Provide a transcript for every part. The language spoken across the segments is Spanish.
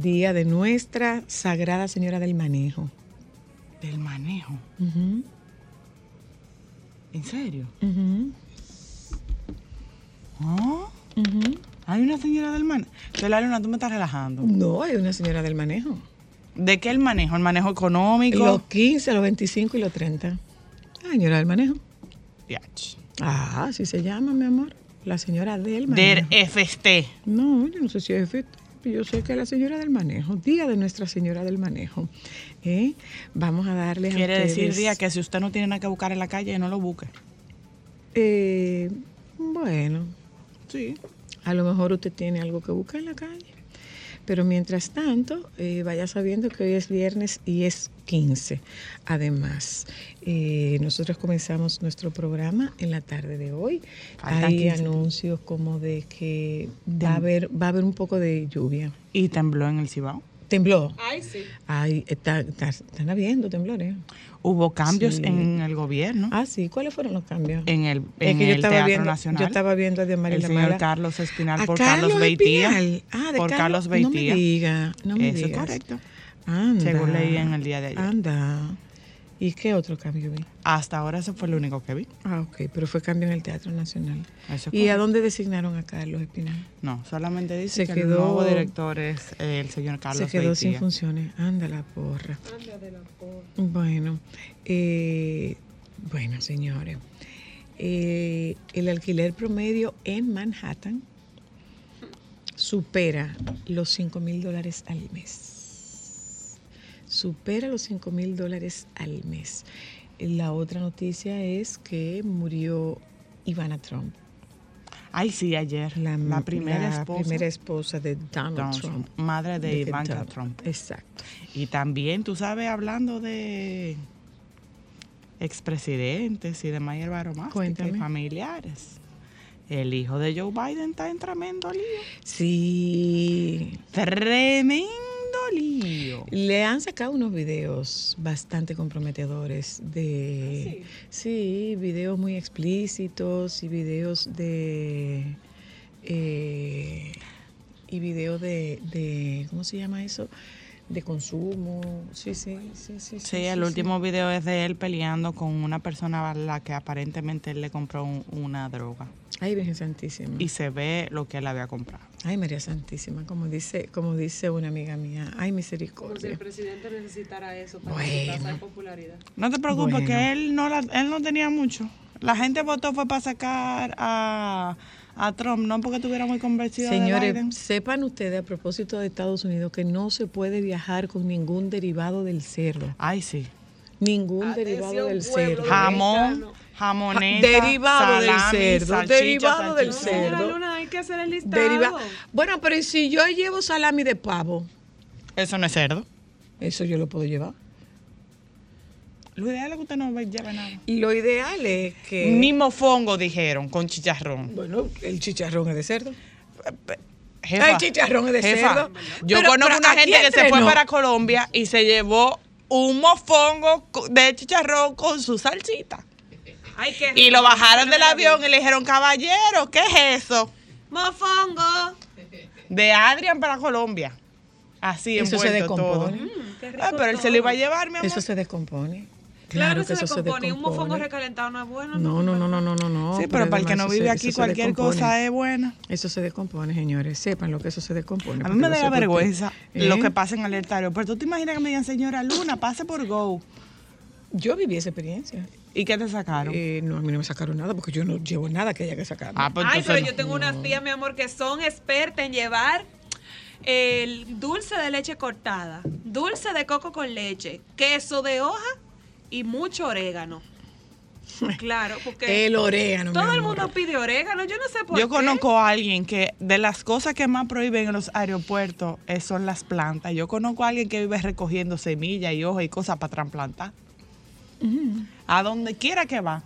día de nuestra Sagrada Señora del Manejo. Del manejo. ¿En serio? ¿Ah? ujú. Hay una señora del manejo. la Luna, tú me estás relajando. No, hay una Señora del Manejo. ¿De qué el manejo? ¿El manejo económico? Los 15, los 25 y los 30. La Señora del Manejo. Yach. Ah, así se llama, mi amor. La Señora del Manejo. FST. No, yo no sé si es efecto. Yo sé que es la señora del manejo, día de Nuestra Señora del Manejo. ¿eh? Vamos a darles a Quiere decir, ustedes- Día, que si usted no tiene nada que buscar en la calle, no lo busque. Eh, bueno, Sí. a lo mejor usted tiene algo que buscar en la calle. Pero mientras tanto, eh, vaya sabiendo que hoy es viernes y es 15. Además, eh, nosotros comenzamos nuestro programa en la tarde de hoy. Faltan Hay 15 anuncios como de que va a haber, va a haber un poco de lluvia. Y tembló en el Cibao. Tembló. Ay, sí. Ay, está- está- están habiendo temblores. Hubo cambios Sí. en el gobierno. Ah, sí. ¿Cuáles fueron los cambios? En el, Es en que yo el estaba Teatro viendo, Nacional. yo estaba viendo a Dios María el señor Mala. Carlos Espinal A por Carlos Beitía. Espinal. Ah, de por Carlos No me diga, no me Eso es correcto. Anda. Según leí en el día de ayer. Anda. ¿Y qué otro cambio vi? Hasta ahora eso fue lo único que vi. Ah, ok, pero fue cambio en el Teatro Nacional. Eso ¿Y a dónde designaron a Carlos Espinal? No, solamente dice Se que quedó- el nuevo director es eh, el señor Carlos Se quedó sin funciones. Anda la porra. Bueno, eh, bueno, señores. Eh, el alquiler promedio en Manhattan supera los 5 mil dólares al mes. Supera los 5 mil dólares al mes. La otra noticia es que murió Ivana Trump, Ay, sí, ayer. La, primera la esposa. primera esposa de Donald, Donald Trump. Trump, madre de, que Ivanka Trump- Trump. Exacto. Y también, tú sabes, hablando de expresidentes y de Mayer Cuéntame. y familiares. El hijo de Joe Biden está en tremendo lío. Sí. Tremendo lío. Le han sacado unos videos bastante comprometedores de sí, videos muy explícitos y videos de eh, y videos de, de ¿cómo se llama eso? De consumo. Sí, sí, sí, sí. Sí, el último video es de él peleando con una persona a la que aparentemente él le compró un- una droga. Ay, Virgen Santísima. Y se ve lo que él había comprado. Ay, María Santísima, como dice, como dice una amiga mía. Ay, Como si el misericordia. presidente necesitara eso para Bueno. popularidad. No te preocupes, Bueno. que él no, la- él no tenía mucho. La gente votó fue para sacar a, a Trump, no porque estuviera muy convencido de Señores, Biden. sepan ustedes a propósito de Estados Unidos que no se puede viajar con ningún derivado del cerdo. Ay, sí. Ningún Atención, derivado del cerdo. Jamón, jamoneta, derivado del salami, cerdo, salchicha, derivado del cerdo. Señora Luna, hay que hacer el listado. Deriva- bueno, pero ¿y si yo llevo salami de pavo? Eso no es cerdo. Eso yo lo puedo llevar. Lo ideal es que usted no lleve nada. Lo ideal es que... Ni mofongo dijeron con chicharrón. Bueno, el chicharrón es de cerdo. Jefa, El chicharrón es de jefa, cerdo. Yo Pero- conozco pero una gente que se fue para Colombia y se llevó un mofongo de chicharrón con su salsita. Ay, qué Y lo bajaron del avión y le dijeron, caballero, ¿qué es eso? Mofongo. De Adrián para Colombia. Así Eso se todo. descompone. Qué rico Ah, pero él se lo iba a todo. llevar, mi amor. Eso se descompone. Claro, que se eso descompone. Y un mofongo recalentado no es bueno. No, no, no, no, no, no, no. sí, pero para el que no vive aquí, cualquier cosa es buena. Eso se descompone, señores. Sepan lo que eso se descompone. A mí me da vergüenza lo ¿Eh? que pasa en alerta aeropuerto. ¿Tú te imaginas que me digan, señora Luna, pase por Go? Yo viví esa experiencia. ¿Y qué te sacaron? Eh, no, a mí no me sacaron nada porque yo no llevo nada que haya que sacar. ah, pues Ay, pero no. yo tengo unas tías, mi amor, que son expertas en llevar el dulce de leche cortada, dulce de coco con leche, queso de hoja y mucho orégano. Claro, porque el orégano. todo el mundo pide orégano, yo no sé por Yo qué. conozco a alguien que de las cosas que más prohíben en los aeropuertos eh, son las plantas. Yo conozco a alguien que vive recogiendo semillas y hojas y cosas para trasplantar. A donde quiera que va,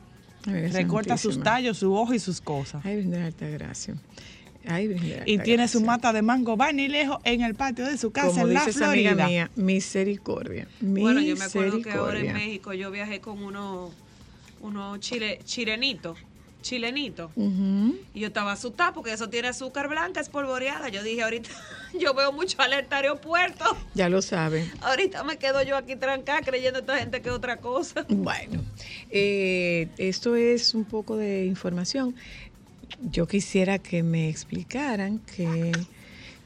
Ay, recorta sus tallos, sus hojas y sus cosas. Ay, Virgen de alta gracia. Ay, Y tiene su mata de mango va ni lejos en el patio de su casa Como en la esa amiga Florida. mía, misericordia. Bueno, yo me acuerdo que ahora en. México yo viajé con unos uno chile, chilenitos, chilenitos. Ujú. Y yo estaba asustada porque eso tiene azúcar blanca, espolvoreada. Yo dije, ahorita yo veo mucho alerta aeropuerto. Ya lo saben. Ahorita me quedo yo aquí trancada creyendo esta gente que es otra cosa. Bueno, eh, esto es un poco de información. Yo quisiera que me explicaran que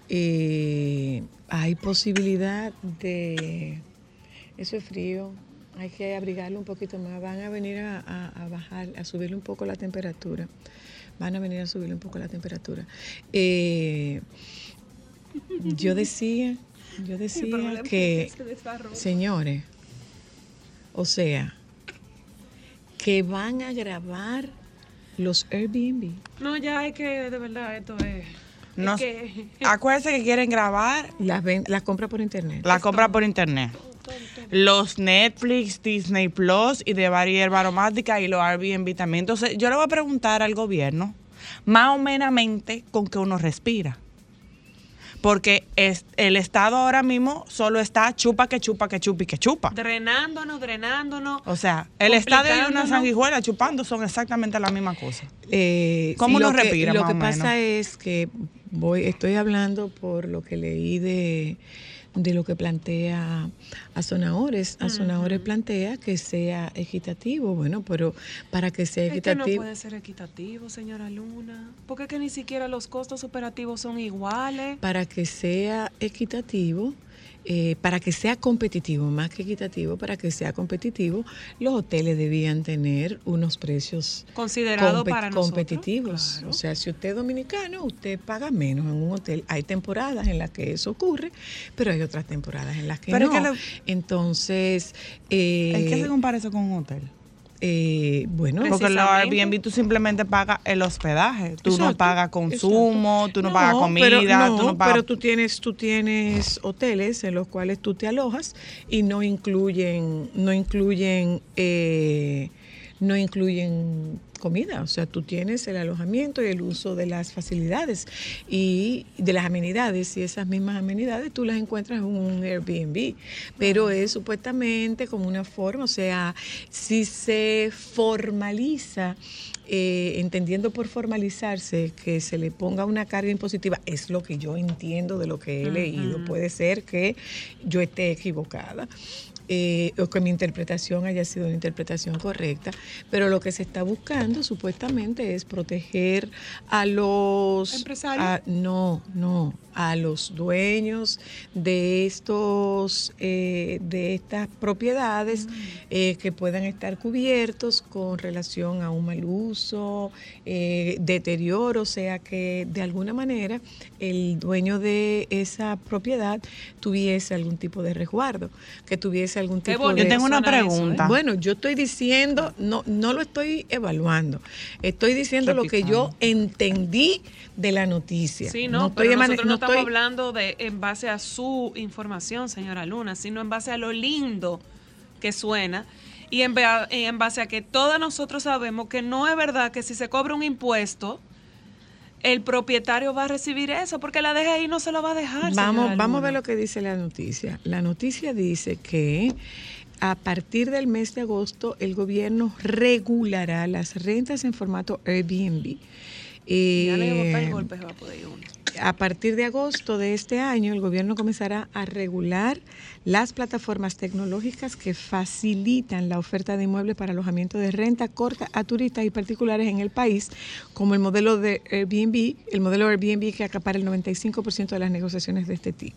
eh, hay posibilidad de... Eso es frío, hay que abrigarlo un poquito más. Van a venir a, a- a bajar, a subirle un poco la temperatura. Van a venir a subirle un poco la temperatura. Eh, yo decía, yo decía que... Señores, o sea, que van a grabar los Airbnb. No, ya es que de verdad esto es. No- es que, Acuérdense que quieren grabar Las, ven, las compra por internet. la compra por internet. Los Netflix, Disney Plus y de varias aromática y los Airbnb también. Entonces, yo le voy a preguntar al gobierno, más o menos con que uno respira. Porque es, el Estado ahora mismo solo está chupa que chupa que chupa y que chupa. drenándonos, drenándonos. O sea, el Estado y una sanguijuela chupando son exactamente la misma cosa. Eh, ¿Cómo lo lo que- respira, Lo más que o pasa menos? es que voy, estoy hablando por lo que leí de, de lo que plantea a Sonahores. A Sonahores plantea que sea equitativo. Bueno, pero para que sea Es que no equitativo. puede ser equitativo, señora Luna. Porque es que ni siquiera los costos operativos son iguales. para que sea equitativo, eh, para que sea competitivo, más que equitativo, para que sea competitivo, los hoteles debían tener unos precios Considerado compe- para nosotros, competitivos. claro. O sea, si usted es dominicano, usted paga menos en un hotel. Hay temporadas en las que eso ocurre, pero hay otras temporadas en las que Pero es no. que le- Entonces, eh, ¿En qué se compara eso con un hotel? Eh, bueno, Porque los. Airbnb tú simplemente pagas el hospedaje. Tú no Exacto, pagas consumo, tú no, pagas comida, pero, no, tú no pagas... pero tú tienes, tú tienes hoteles en los cuales tú te alojas y no incluyen, no incluyen, eh, no incluyen comida. O sea, tú tienes el alojamiento y el uso de las facilidades y de las amenidades y esas mismas amenidades tú las encuentras en un Airbnb. Pero es supuestamente como una forma, o sea, si se formaliza eh, entendiendo por formalizarse que se le ponga una carga impositiva, es lo que yo entiendo de lo que he leído. Puede ser que yo esté equivocada. Eh, o que mi interpretación haya sido una interpretación correcta, pero lo que se está buscando supuestamente es proteger a los ¿Empresarios? a- no, no, a los dueños de estos eh, de estas propiedades eh, que puedan estar cubiertos con relación a un mal uso, deterioro, o sea que de alguna manera el dueño de esa propiedad tuviese algún tipo de resguardo, que tuviese algún tipo de Yo tengo una eso, ¿eh? pregunta. bueno, yo estoy diciendo, no, no lo estoy evaluando, estoy diciendo lo que yo entendí de la noticia. Sí, no, estoy pero emane- nosotros no, estamos estoy- hablando de en base a su información, señora Luna, sino en base a lo lindo que suena Y en, en base a que todos nosotros sabemos que no es verdad que si se cobra un impuesto, el propietario va a recibir eso, porque la DGI no se lo va a dejar. Vamos, vamos a ver lo que dice la noticia. La noticia dice que a partir del mes de agosto el gobierno regulará las rentas en formato Airbnb. Ya le Eh, va a poder ir uno. A partir de agosto de este año, el gobierno comenzará a regular las plataformas tecnológicas que facilitan la oferta de inmuebles para alojamiento de renta corta a turistas y particulares en el país, como el modelo de Airbnb, el modelo Airbnb que acapara el 95% de las negociaciones de este tipo.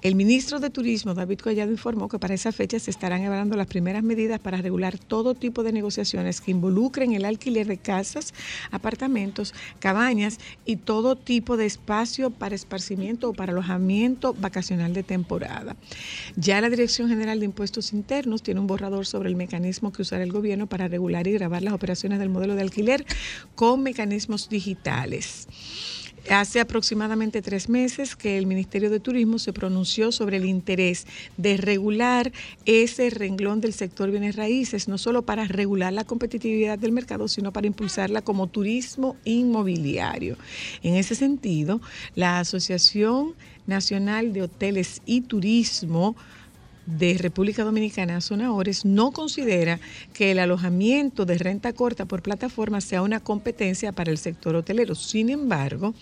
El ministro de Turismo, David Collado, informó que para esa fecha se estarán evaluando las primeras medidas para regular todo tipo de negociaciones que involucren el alquiler de casas, apartamentos, cabañas y todo tipo de espacio para esparcimiento o para alojamiento vacacional de temporada. Ya la Dirección General de Impuestos Internos tiene un borrador sobre el mecanismo que usará el gobierno para regular y grabar las operaciones del modelo de alquiler con mecanismos digitales. Hace aproximadamente tres meses que el Ministerio de Turismo se pronunció sobre el interés de regular ese renglón del sector bienes raíces, no solo para regular la competitividad del mercado, sino para impulsarla como turismo inmobiliario. En ese sentido, la Asociación Nacional de Hoteles y Turismo de República Dominicana, Zona Ores, no considera que el alojamiento de renta corta por plataforma sea una competencia para el sector hotelero. Sin embargo,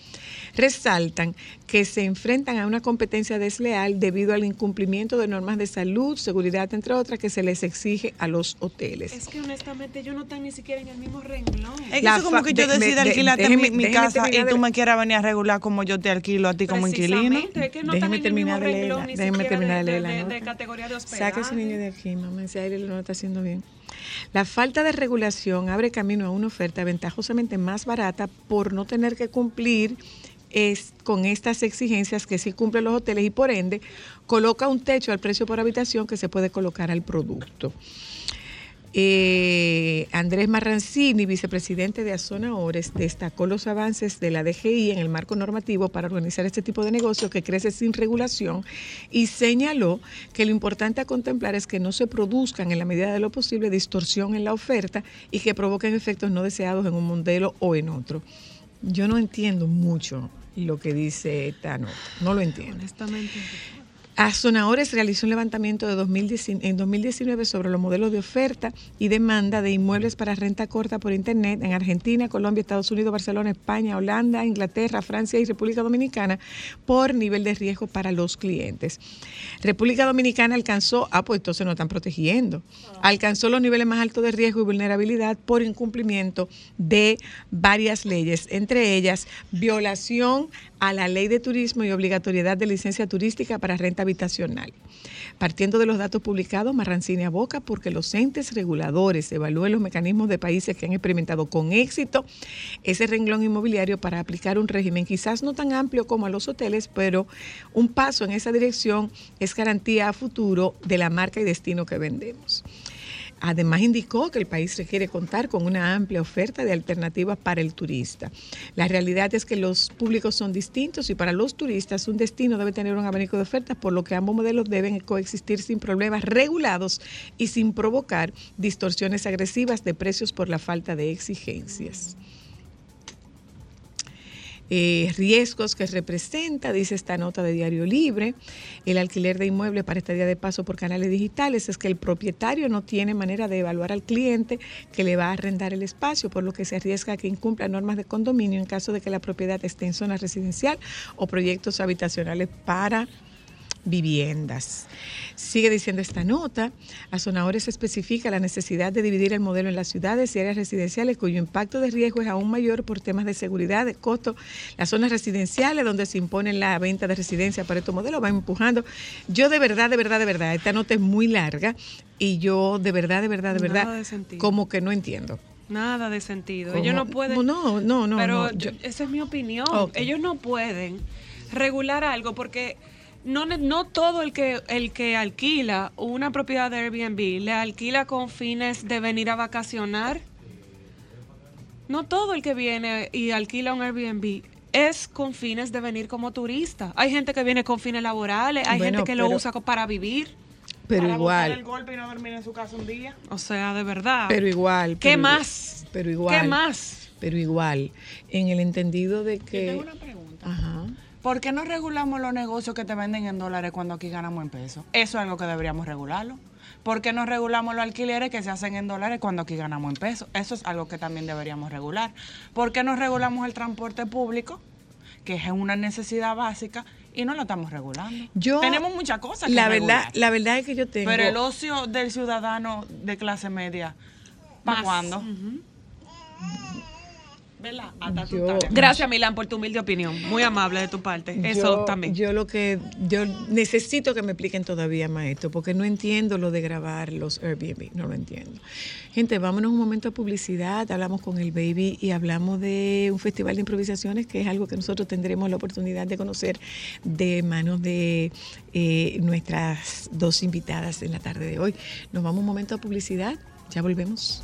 resaltan que se enfrentan a una competencia desleal debido al incumplimiento de normas de salud, seguridad, entre otras, que se les exige a los hoteles. Es que honestamente yo no están ni siquiera en el mismo renglón. Es que eso como que yo de- decida de- de- alquilarte déjeme- mi, mi déjeme casa y tú de- me quieras venir a regular como yo te alquilo a ti como inquilino. Es que no Déjeme terminar mismo de leerla, renglón ni déjeme siquiera terminar de de, leer la de- categoría de hospedaje. Saca ese niño de aquí, mamá. Si Aire lo no está haciendo bien. La falta de regulación abre camino a una oferta ventajosamente más barata por no tener que cumplir con estas exigencias que sí cumplen los hoteles y por ende coloca un techo al precio por habitación que se puede colocar al producto. Eh, Andrés Marrancini, vicepresidente de Azona Ores, destacó los avances de la DGI en el marco normativo para organizar este tipo de negocio que crece sin regulación y señaló que lo importante a contemplar es que no se produzcan en la medida de lo posible distorsión en la oferta y que provoquen efectos no deseados en un modelo o en otro. Yo no entiendo mucho lo que dice esta nota, no lo entiendo. Honestamente. Azonadores realizó un levantamiento de 2019 en 2019 sobre los modelos de oferta y demanda de inmuebles para renta corta por Internet en Argentina, Colombia, Estados Unidos, Barcelona, España, Holanda, Inglaterra, Francia y República Dominicana por nivel de riesgo para los clientes. República Dominicana alcanzó, ah, pues entonces no están protegiendo, alcanzó los niveles más altos de riesgo y vulnerabilidad por incumplimiento de varias leyes, entre ellas violación a la ley de turismo y obligatoriedad de licencia turística para renta habitacional. Partiendo de los datos publicados, Marrancini aboca porque los entes reguladores evalúen los mecanismos de países que han experimentado con éxito ese renglón inmobiliario para aplicar un régimen quizás no tan amplio como a los hoteles, pero un paso en esa dirección es garantía a futuro de la marca y destino que vendemos. Además indicó que el país requiere contar con una amplia oferta de alternativas para el turista. La realidad es que los públicos son distintos y para los turistas un destino debe tener un abanico de ofertas, por lo que ambos modelos deben coexistir sin problemas regulados y sin provocar distorsiones agresivas de precios por la falta de exigencias. Eh, riesgos que representa, dice esta nota de Diario Libre, el alquiler de inmuebles para estadía de paso por canales digitales, es que el propietario no tiene manera de evaluar al cliente que le va a arrendar el espacio, por lo que se arriesga a que incumpla normas de condominio en caso de que la propiedad esté en zona residencial o proyectos habitacionales para viviendas. Sigue diciendo esta nota, Azonadores especifica la necesidad de dividir el modelo en las ciudades y áreas residenciales cuyo impacto de riesgo es aún mayor por temas de seguridad, de costo. Las zonas residenciales donde se impone la venta de residencia para estos modelos va empujando. Yo de verdad, de verdad, de verdad, esta nota es muy larga y yo de verdad, de verdad, de verdad, de como que no entiendo. Nada de sentido. ¿Cómo? Ellos no pueden. No, no, no, Pero no, yo- esa es mi opinión. Ellos no pueden regular algo porque no, ne- no todo el que, el que alquila una propiedad de Airbnb le alquila con fines de venir a vacacionar. No todo el que viene y alquila un Airbnb es con fines de venir como turista. Hay gente que viene con fines laborales, hay Bueno, gente que lo usa para vivir. Pero para igual. el golpe y no dormir en su casa un día. O sea, de verdad. Pero igual. ¿Qué pero más? Pero igual. ¿Qué más? Pero igual. En el entendido de Yo que. tengo una pregunta. Ajá. ¿Por qué no regulamos los negocios que te venden en dólares cuando aquí ganamos en pesos? Eso es algo que deberíamos regularlo. ¿Por qué no regulamos los alquileres que se hacen en dólares cuando aquí ganamos en pesos? Eso es algo que también deberíamos regular. ¿Por qué no regulamos el transporte público, que es una necesidad básica, y no lo estamos regulando? Yo, Tenemos muchas cosas que la verdad, regular. la verdad es que yo tengo. Pero el ocio del ciudadano de clase media, ¿para cuándo? ¿Verdad? Hasta tu Yo- tarea. Gracias, Milán, por tu humilde opinión. Muy amable de tu parte. Eso yo, también. Yo lo que yo necesito que me expliquen todavía más esto, porque no entiendo lo de grabar los Airbnb, no lo entiendo. Gente, vámonos un momento a publicidad, hablamos con el baby y hablamos de un festival de improvisaciones que es algo que nosotros tendremos la oportunidad de conocer de manos de eh, nuestras dos invitadas en la tarde de hoy. Nos vamos un momento a publicidad, ya volvemos.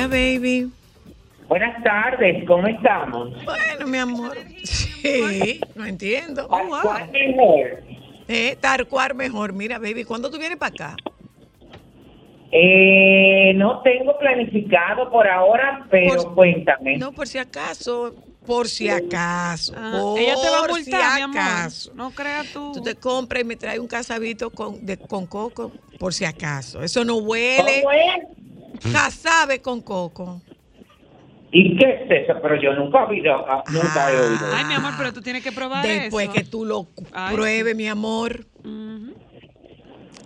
Hola baby. Buenas tardes, ¿cómo estamos? Bueno, mi amor. Sí, no entiendo. Oh, wow. ¿Cuál mejor? Eh, tal cual mejor. Mira, baby, ¿cuándo tú vienes para acá? Eh, no tengo planificado por ahora, pero Por- cuéntame. No, por si acaso, por si acaso. Ah, por ella te va a si multar, mi amor. No creas tú. Tú te compras y me traes un casabito con, de, con coco, por si acaso. Eso no huele. ¿Cómo es? Casabe con coco. ¿Y qué es eso? Pero yo nunca he oído, ah, nunca he Ah. oído. Ay, mi amor, pero tú tienes que probar Después eso. que tú lo Ay, pruebes, mi amor.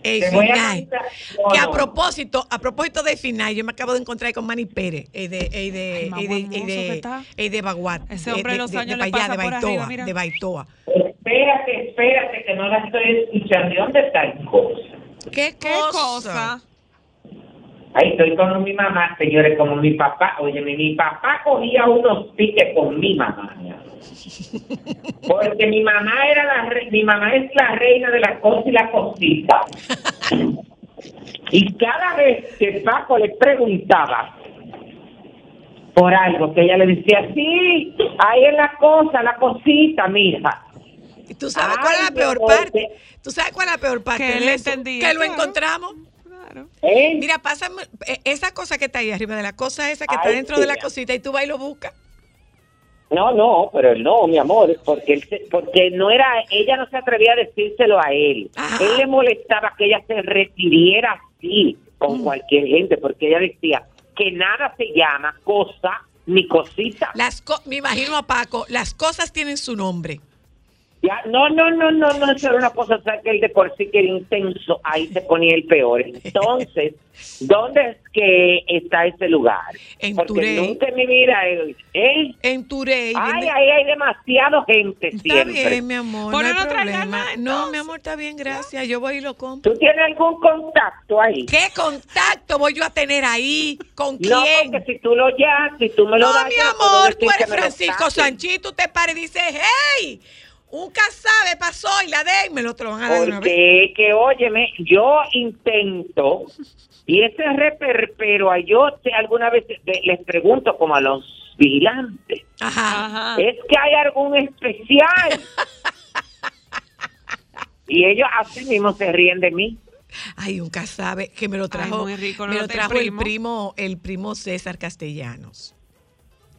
El Te voy a final. no, que a propósito, a propósito de final, yo me acabo de encontrar con Manny Pérez, el de, el de, Ay, el de, el de, el de Baguat. Ese de- hombre de- los de- años de allá, pasa de por Baitoa, arriba, mira. de Baitoa. Espérate, espérate, que no la estoy escuchando. ¿De dónde está el cosa? ¿Qué, ¿Qué cosa? Ahí estoy con mi mamá, señores, como mi papá. Oye, mi, mi papá cogía unos piques con mi mamá. Porque mi mamá era la re- mi mamá es la reina de la cosa y la cosita. Y cada vez que Paco le preguntaba por algo, que ella le decía, sí, ahí es la cosa, la cosita, mija. ¿Y ¿Tú sabes cuál es la peor parte? ¿Tú sabes cuál es la peor parte? Que eso? entendía, Que lo encontramos. Claro. ¿Eh? Mira, pásame eh, esa cosa que está ahí arriba de la cosa esa que está dentro sí, de la cosita y tú vas y lo buscas. No, no, pero él no, mi amor, porque él se- porque no era, ella no se atrevía a decírselo a él. Él le molestaba que ella se refiriera así con Mm. cualquier gente, porque ella decía que nada se llama cosa ni cosita. Las co- me imagino a Paco, las cosas tienen su nombre. Ya, no, no, no, no, no, eso era una cosa, o sea, que él de por sí que era intenso, ahí se ponía el peor. Entonces, ¿dónde es que está ese lugar? En Porque Turey. nunca en mi vida, él- En Turey. ay, ahí hay demasiado gente Está siempre. bien, mi amor, Por no hay no problema. No, mi amor, está bien, gracias. Yo voy y lo compro. ¿Tú tienes algún contacto ahí? ¿Qué contacto voy yo a tener ahí? ¿Con No, quién? porque si tú lo llamas, si tú me lo No, das, mi yo puedo amor, tú eres Francisco. Sanchís, tú te pares y dices, hey, un casabe pasó y la de me lo te lo van a dar de una vez. Porque, que óyeme, yo intento, y ese reperpero, a yo te- alguna vez te- les pregunto como a los vigilantes, Ajá. Ajá. ¿es que hay algún especial? y ellos así mismo se ríen de mí. Ay, un casabe que me lo trajo, muy rico, ¿no me lo trajo el primo? primo, el primo César Castellanos.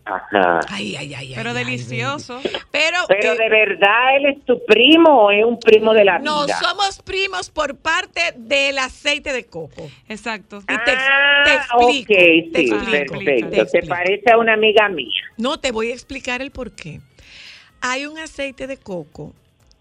Ajá. Ay, ay, ay, Pero delicioso. Pero, Pero eh, de verdad, ¿él es tu primo o es un primo de la no vida? somos primos por parte del aceite de coco. Exacto. Y te, ah, te explico, ok, te sí, explico, perfecto. te parece a una amiga mía. No, te voy a explicar el por qué. Hay un aceite de coco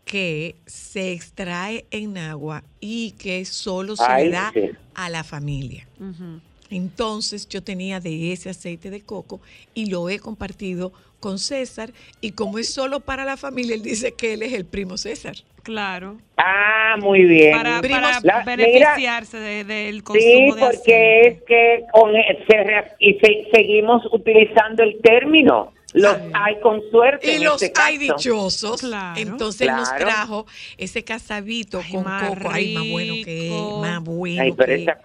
que se extrae en agua y que solo se Ay, le da sí. a la familia. Ujú. Entonces yo tenía de ese aceite de coco y lo he compartido con César y como es solo para la familia, él dice que él es el primo César. Claro. Ah, muy bien. Para, para La- beneficiarse de- del consumo Sí, de porque aceite. es que con e- se y se- seguimos utilizando el término. Los hay con suerte. Y en los este hay caso. dichosos. Claro. Entonces él nos Claro. trajo ese casabito Ay, con más coco. Ay, más bueno que es, rico. más bueno Ay, pero que esta,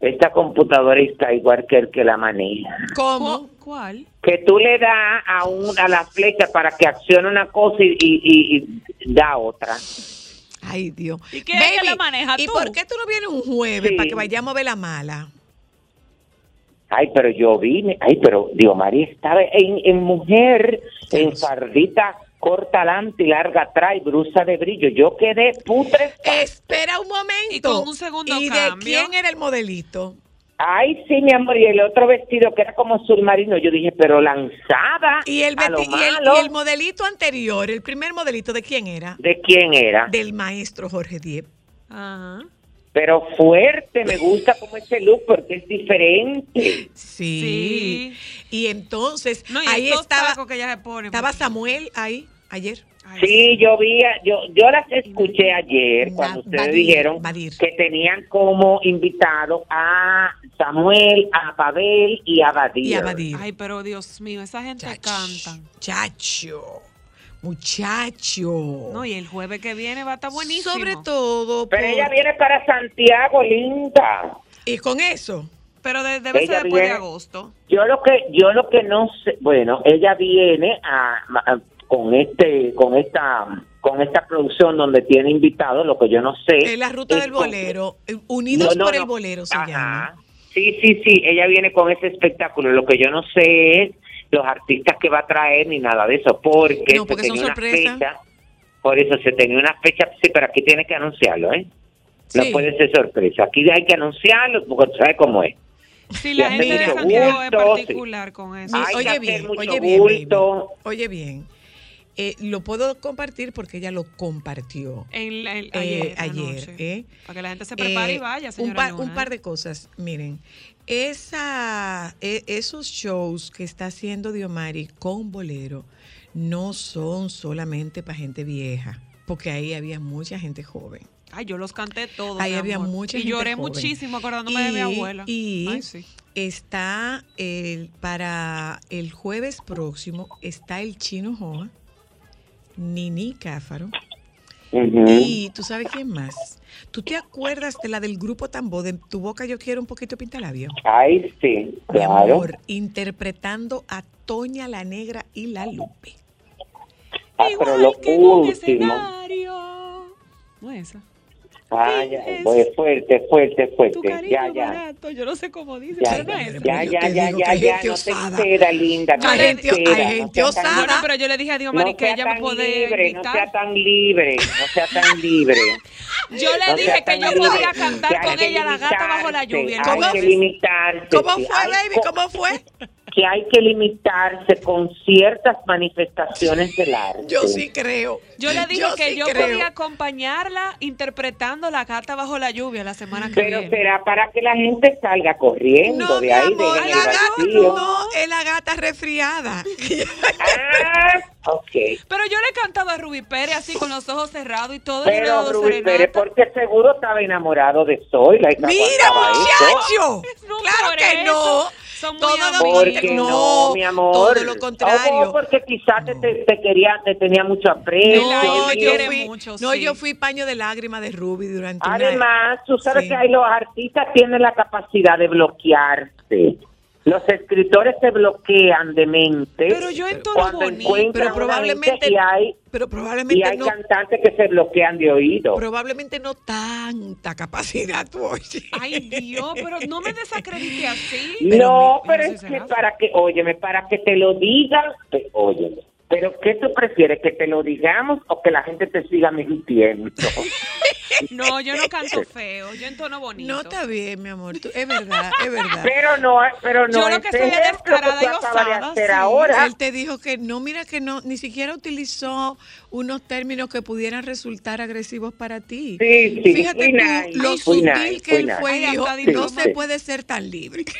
esta computadora está igual que el que la maneja. ¿Cómo? ¿Cu- ¿Cuál? Que tú le das a, un, a la flecha para que accione una cosa y, y- y- y da otra. Ay, Dios. ¿Y quién es que la maneja, ¿Y tú? por qué tú no vienes un jueves Sí. para que vayamos a ver la mala? Ay, pero yo vine. Ay, pero Dios María estaba en, en mujer, en fardita corta adelante y larga atrás y brusa de brillo. Yo quedé putre. Espera un momento. Y con un segundo ¿Y de quién era el modelito? Ay, sí, mi amor, y el otro vestido que era como submarino, yo dije, pero lanzada Y el, a lo y el- malo. y el modelito anterior, el primer modelito, ¿de quién era? ¿De quién era? Del maestro Jorge Diep. Ajá. Pero fuerte, me gusta como ese look porque es diferente. Sí. Y entonces, No, y ahí estaba, que ella se pone. estaba porque- Samuel ahí, ayer. Ay, Sí, yo vi, a- yo, yo las escuché ayer Va- cuando ustedes Badir, dijeron Badir. que tenían como invitado a Samuel, a Pavel y a Badir. Y a Badir. Ay, pero Dios mío, esa gente Chach, canta. Chacho. Muchacho. No, y el jueves que viene va a estar buenísimo. Sobre todo. Pero por- ella viene para Santiago, linda. Y con eso. Pero de- debe Ella ser después de agosto. Yo lo que yo lo que no sé, bueno, ella viene a, a- con este con esta con esta producción donde tiene invitados, lo que yo no sé. En la ruta es del bolero. eh, Unidos No, no, por no. el bolero se Ajá. llama. Sí, sí, sí, ella viene con ese espectáculo. Lo que yo no sé es los artistas que va a traer ni nada de eso, porque, No, porque se son tenía una fecha. Por eso se tenía una fecha, sí, pero aquí tiene que anunciarlo, ¿eh? No Sí. puede ser sorpresa. Aquí hay que anunciarlo porque sabe cómo es. Si la gente de Santiago es gusto, particular con eso. Hay que oye hacer bien, mucho oye bien. Oye bien. Eh, lo puedo compartir porque ella lo compartió. En la- el- eh, ayer, ayer, eh. Para que la gente se prepare Eh, y vaya, un, señora par, Luna, un par ¿eh? de cosas. Miren, esa, e- esos shows que está haciendo Diomari con Bolero no son solamente para gente vieja, porque ahí había mucha gente joven. Ay, yo los canté todos. Ahí mi había amor. mucha Y gente lloré joven. muchísimo acordándome de mi Y- abuela. Y Ay, sí. está el, para el jueves próximo, está el Chino Joa, Nini Cáfaro, Y tú sabes quién más. ¿Tú te acuerdas de la del grupo Tambo, de Tu Boca Yo Quiero un poquito pintalabio? Ay, sí, Mi claro. amor, interpretando a Toña la Negra y la Lupe. Ah, pero lo Igual que en un último. escenario. No es es ay, pues fuerte, fuerte, Tu fuerte. cariño Ya, ya. barato. Yo no sé cómo dice, Ya, pero no es ya, ya, ya, ya, ya, no te exceda, linda, no Hay te gente- hay gente osada. Bueno, pero yo le dije a Dios No que ella me puede libre, no sea tan libre, no sea tan libre. Yo le dije que yo libre, podía cantar con ella la gata bajo la lluvia. ¿Cómo? ¿Cómo fue, baby? ¿Cómo fue? Que hay que limitarse con ciertas manifestaciones del arte. Yo sí creo. Yo le dije que sí yo creo. podía acompañarla interpretando la gata bajo la lluvia la semana que Pero viene. será para que la gente salga corriendo No, de ahí, amor, de el la gata no, es la gata resfriada. Ah, ok. Pero yo le he cantado a Ruby Pérez así con los ojos cerrados y todo. y Pero dado Rubí serenata. Pérez, porque seguro estaba enamorado de Zoila. y Mira, muchacho. No, claro que eso. no. Son muy. Porque no, no, mi amor. todo lo contrario. Ojo, porque quizás te, quería, te tenía mucho aprecio. No, No, yo fui, mucho, no, sí. yo fui paño de lágrima de Ruby durante una- Además, tú sabes Sí. que hay los artistas tienen la capacidad de bloquearse. Los escritores se bloquean de mente. Pero yo entono cuando bonito. encuentran Pero una probablemente, mente y hay, pero y probablemente hay no, cantantes que se bloquean de oído. probablemente no tanta capacidad tú oye. Ay, Dios, pero no me desacredite así. no, pero es que para que, óyeme, para que te lo digan, te- óyeme. Pero ¿qué tú prefieres? ¿Que te lo digamos o que la gente te siga mintiendo? No, yo no canto feo, yo entono bonito. No está bien, mi amor. tú- es verdad, es verdad. Pero no, pero no Yo lo que soy es descarada y de osada, sí. ahora. Él te dijo que no, mira que no, ni siquiera utilizó unos términos que pudieran resultar agresivos para ti. Sí, sí, Fíjate tú nice, lo sutil nice, que él nice. fue dijo, hasta no dijo, se sí. puede ser tan libre.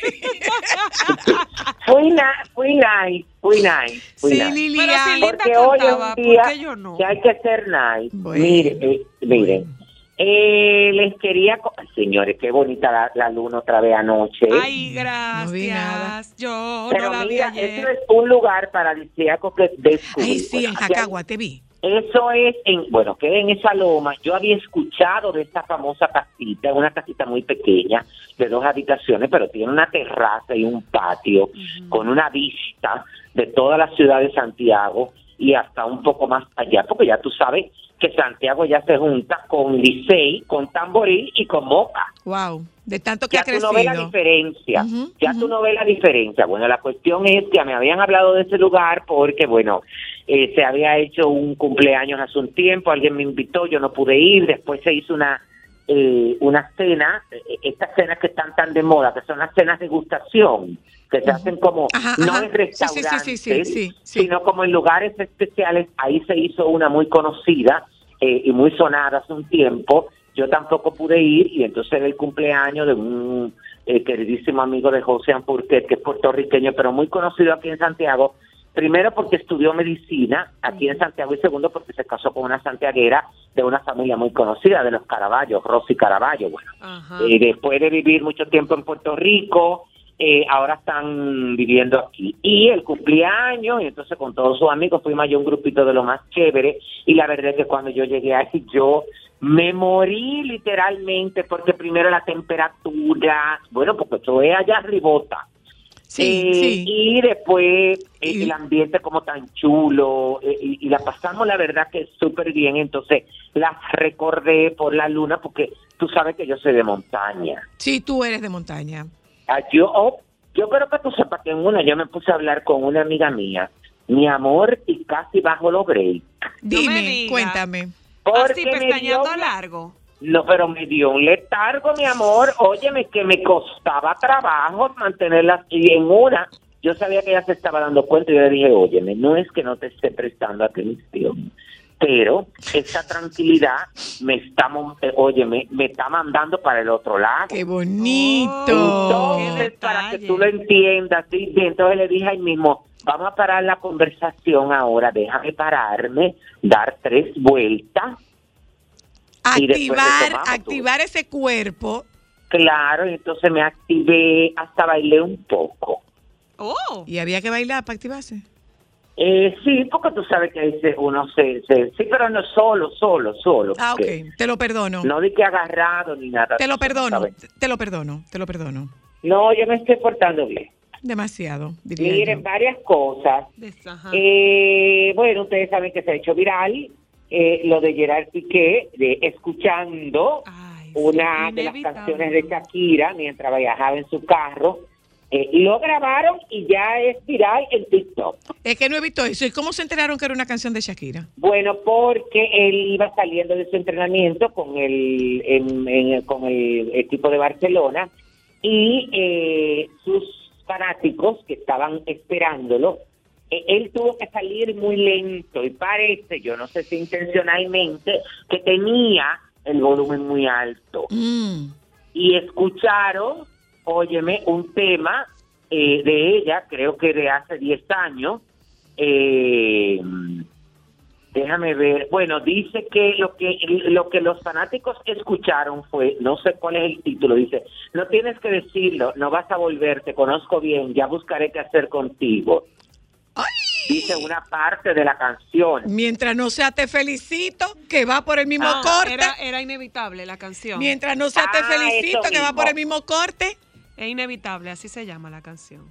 Fui, fui nice, fui nice, fui Sí, nice. Lilian. Pero si Linda Porque hoy un día ¿por qué yo no? que hay que ser nice. Bueno. Mire, eh, miren, eh, les quería... señores, qué bonita la, la luna otra vez anoche. Ay, No vi nada. gracias. Yo Pero no la vi mira, ayer. eso es un lugar paradisíaco que descubrí. Ay, sí, en Bueno, Jacagua, te vi. Eso es, en, bueno, que en esa loma, yo había escuchado de esta famosa casita, una casita muy pequeña, de dos habitaciones, pero tiene una terraza y un patio con una vista de toda la ciudad de Santiago y hasta un poco más allá, porque ya tú sabes que Santiago ya se junta con Licey, con Tamboril y con Moca. Wow, de tanto que Ya ha tú no ves la crecido. diferencia, ya tú no ves la diferencia. Bueno, la cuestión es que me habían hablado de ese lugar porque, bueno, eh, se había hecho un cumpleaños hace un tiempo, alguien me invitó, yo no pude ir, después se hizo una eh, una cena, eh, estas cenas que están tan de moda, que son las cenas de gustación, que se hacen como, Ajá, no ajá. en restaurantes, sí, sí, sí, sí, sí. sino como en lugares especiales, ahí se hizo una muy conocida eh, y muy sonada hace un tiempo, yo tampoco pude ir y entonces era el cumpleaños de un eh, queridísimo amigo de José Ampurquet, que es puertorriqueño, pero muy conocido aquí en Santiago, primero porque estudió medicina aquí en Santiago y segundo porque se casó con una santiaguera de una familia muy conocida, de los Caraballos, Rosy Caraballo, bueno. Eh, después de vivir mucho tiempo en Puerto Rico, eh, ahora están viviendo aquí. Y el cumpleaños, y entonces con todos sus amigos fuimos allá un grupito de lo más chévere, y la verdad es que cuando yo llegué ahí, yo me morí literalmente, porque primero la temperatura, bueno, porque eso es allá arribota. Sí, Eh, sí. Y después eh, Y- el ambiente como tan chulo eh, y, y la pasamos la verdad que súper bien. Entonces las recordé por la luna porque tú sabes que yo soy de montaña. Sí, tú eres de montaña. Ah, yo, oh, yo creo que tú sepas que en una yo me puse a hablar con una amiga mía, mi amor, y casi bajo los me Dime, cuéntame. Así me dio pestañeando una- largo. No, pero me dio un letargo, mi amor. Óyeme, que me costaba trabajo mantenerla y en una. Yo sabía que ella se estaba dando cuenta y yo le dije, óyeme, no es que no te esté prestando atención, pero esa tranquilidad me está, eh, óyeme, me está mandando para el otro lado. Qué bonito. Oh, qué Entonces, para que tú lo entiendas, ¿sí? Y entonces le dije ahí mismo, vamos a parar la conversación ahora, déjame pararme, dar tres vueltas. activar, tú. activar ese cuerpo. Claro, y entonces me activé, hasta bailé un poco. Oh, Y había que bailar para activarse. Eh, sí, porque tú sabes que ahí se- uno se, se- Sí, pero no solo, solo, solo. Ah, ok. Te lo perdono. No di que agarrado ni nada. Te lo perdono. sabes. Te lo perdono. Te lo perdono. No, yo me estoy portando bien. Demasiado, diría Miren, yo. varias cosas. Eh, bueno, ustedes saben que se ha hecho viral eh, lo de Gerard Piqué, de escuchando Ay, sí, una de las canciones de Shakira mientras viajaba en su carro. Eh, lo grabaron y ya es viral en TikTok. Es que no he visto eso. ¿Y cómo se enteraron que era una canción de Shakira? Bueno, porque él iba saliendo de su entrenamiento con el, en- en- con el equipo de Barcelona y eh, sus fanáticos que estaban esperándolo, eh, él tuvo que salir muy lento y parece, yo no sé si intencionalmente, que tenía el volumen muy alto Mm. y escucharon, óyeme, un tema eh, de ella, creo que de hace 10 años. eh, déjame ver. Bueno, dice que lo que lo que los fanáticos escucharon fue, no sé cuál es el título, dice, no tienes que decirlo, no vas a volver, te conozco bien, ya buscaré qué hacer contigo. Dice una parte de la canción. Mientras no sea te felicito, que va por el mismo Ah, corte. Era, era inevitable la canción. Mientras no sea te Ah, felicito, que va por el mismo corte. Es inevitable, así se llama la canción.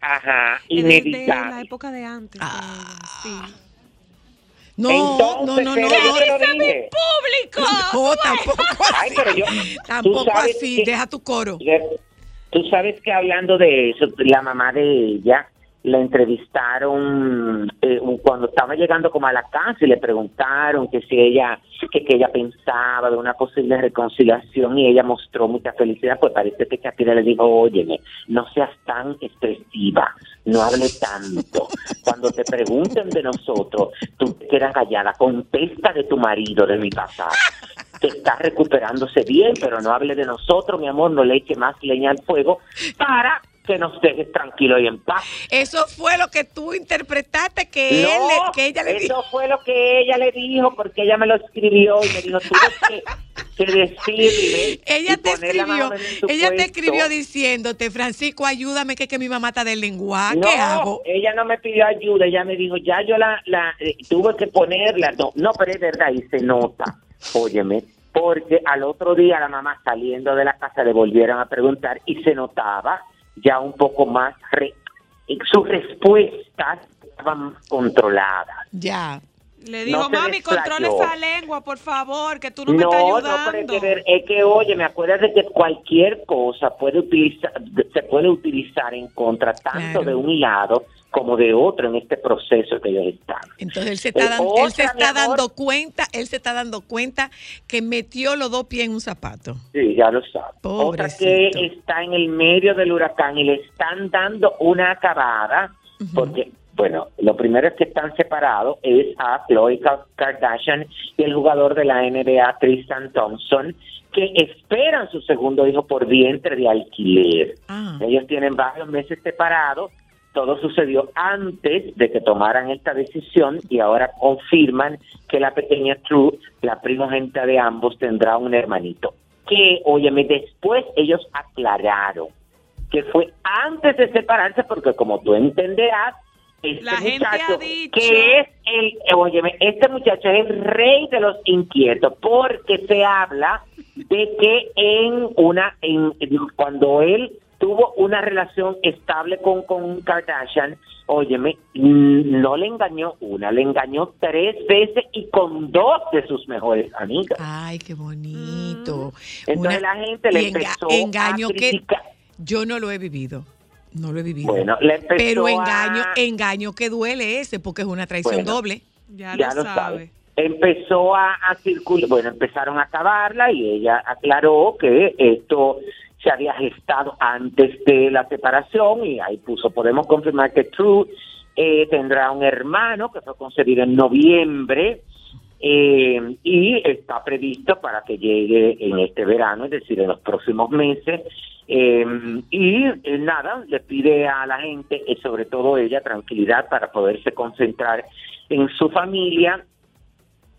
Ajá, Es de- de, la inevitable. época de antes. Ah. sí. No, Entonces, no, no, no. te lo dije. ¡Público! No, tampoco Ay, así. pero yo, Tampoco así. que- Deja tu coro. Tú sabes que hablando de eso, la mamá de ella la entrevistaron eh, cuando estaba llegando como a la casa y le preguntaron que si ella que, que ella pensaba de una posible reconciliación y ella mostró mucha felicidad pues parece que Shakira le dijo óyeme no seas tan expresiva no hable tanto. Cuando te pregunten de nosotros tú te quedas callada contesta de tu marido de mi pasado que está recuperándose bien pero no hable de nosotros mi amor no le eche más leña al fuego para que nos dejes tranquilo y en paz Eso fue lo que tú interpretaste que, él, no, que ella le eso dijo. fue lo que ella le dijo, porque ella me lo escribió y me dijo, tuve que, que decirle. Ella te escribió, ella te puesto. escribió diciéndote, Francisco, ayúdame que, que mi mamá está del lenguaje, No, ¿qué hago? ella no me pidió ayuda, ella me dijo, ya yo la, la eh, tuve que ponerla. No, no, pero es verdad, y se nota, óyeme, porque al otro día la mamá saliendo de la casa le volvieron a preguntar y se notaba ya un poco más, re- y sus respuestas estaban controladas. Ya. Le dijo, No mami, controla esa lengua, por favor, que tú no, me No, estás no, ayudando. pero es que, ver- es que, oye, me acuerdas de que cualquier cosa puede utilizar, se puede utilizar en contra tanto Claro. de un lado como de otro en este proceso que ellos están. Entonces él se está, dando, él se está dando cuenta, él se está dando cuenta que metió los dos pies en un zapato. Sí, ya lo sabes. Otra que Pobrecito. está en el medio del huracán y le están dando una acabada, porque, bueno, lo primero es que están separados, es a Khloe Ka- Kardashian y el jugador de la NBA, Tristan Thompson, que esperan su segundo hijo por vientre de alquiler. Ah. Ellos tienen varios meses separados. Todo sucedió antes de que tomaran esta decisión y ahora confirman que la pequeña True, la primogénita de ambos, tendrá un hermanito. Que, óyeme, después ellos aclararon que fue antes de separarse porque como tú entenderás, este La gente muchacho ha dicho- que es el, óyeme, este muchacho es el rey de los inquietos porque se habla de que en una, en, cuando él tuvo una relación estable con, con Kardashian, óyeme, mm, no le engañó una, le engañó tres veces y con dos de sus mejores amigas. Ay, qué bonito. Entonces la gente le enga- empezó engaño a que criticar. yo no lo he vivido. No lo he vivido. Bueno, le empezó Pero a- engaño, engaño que duele ese porque es una traición Bueno. doble. Ya, ya lo lo sabe. sabe. Empezó a, a circular, bueno, empezaron a acabarla y ella aclaró que esto se había gestado antes de la separación y ahí puso, podemos confirmar que True eh, tendrá un hermano que fue concebido en noviembre eh, y está previsto para que llegue en este verano, es decir, en los próximos meses. Eh, y eh, nada, le pide a la gente, y sobre todo ella, tranquilidad para poderse concentrar en su familia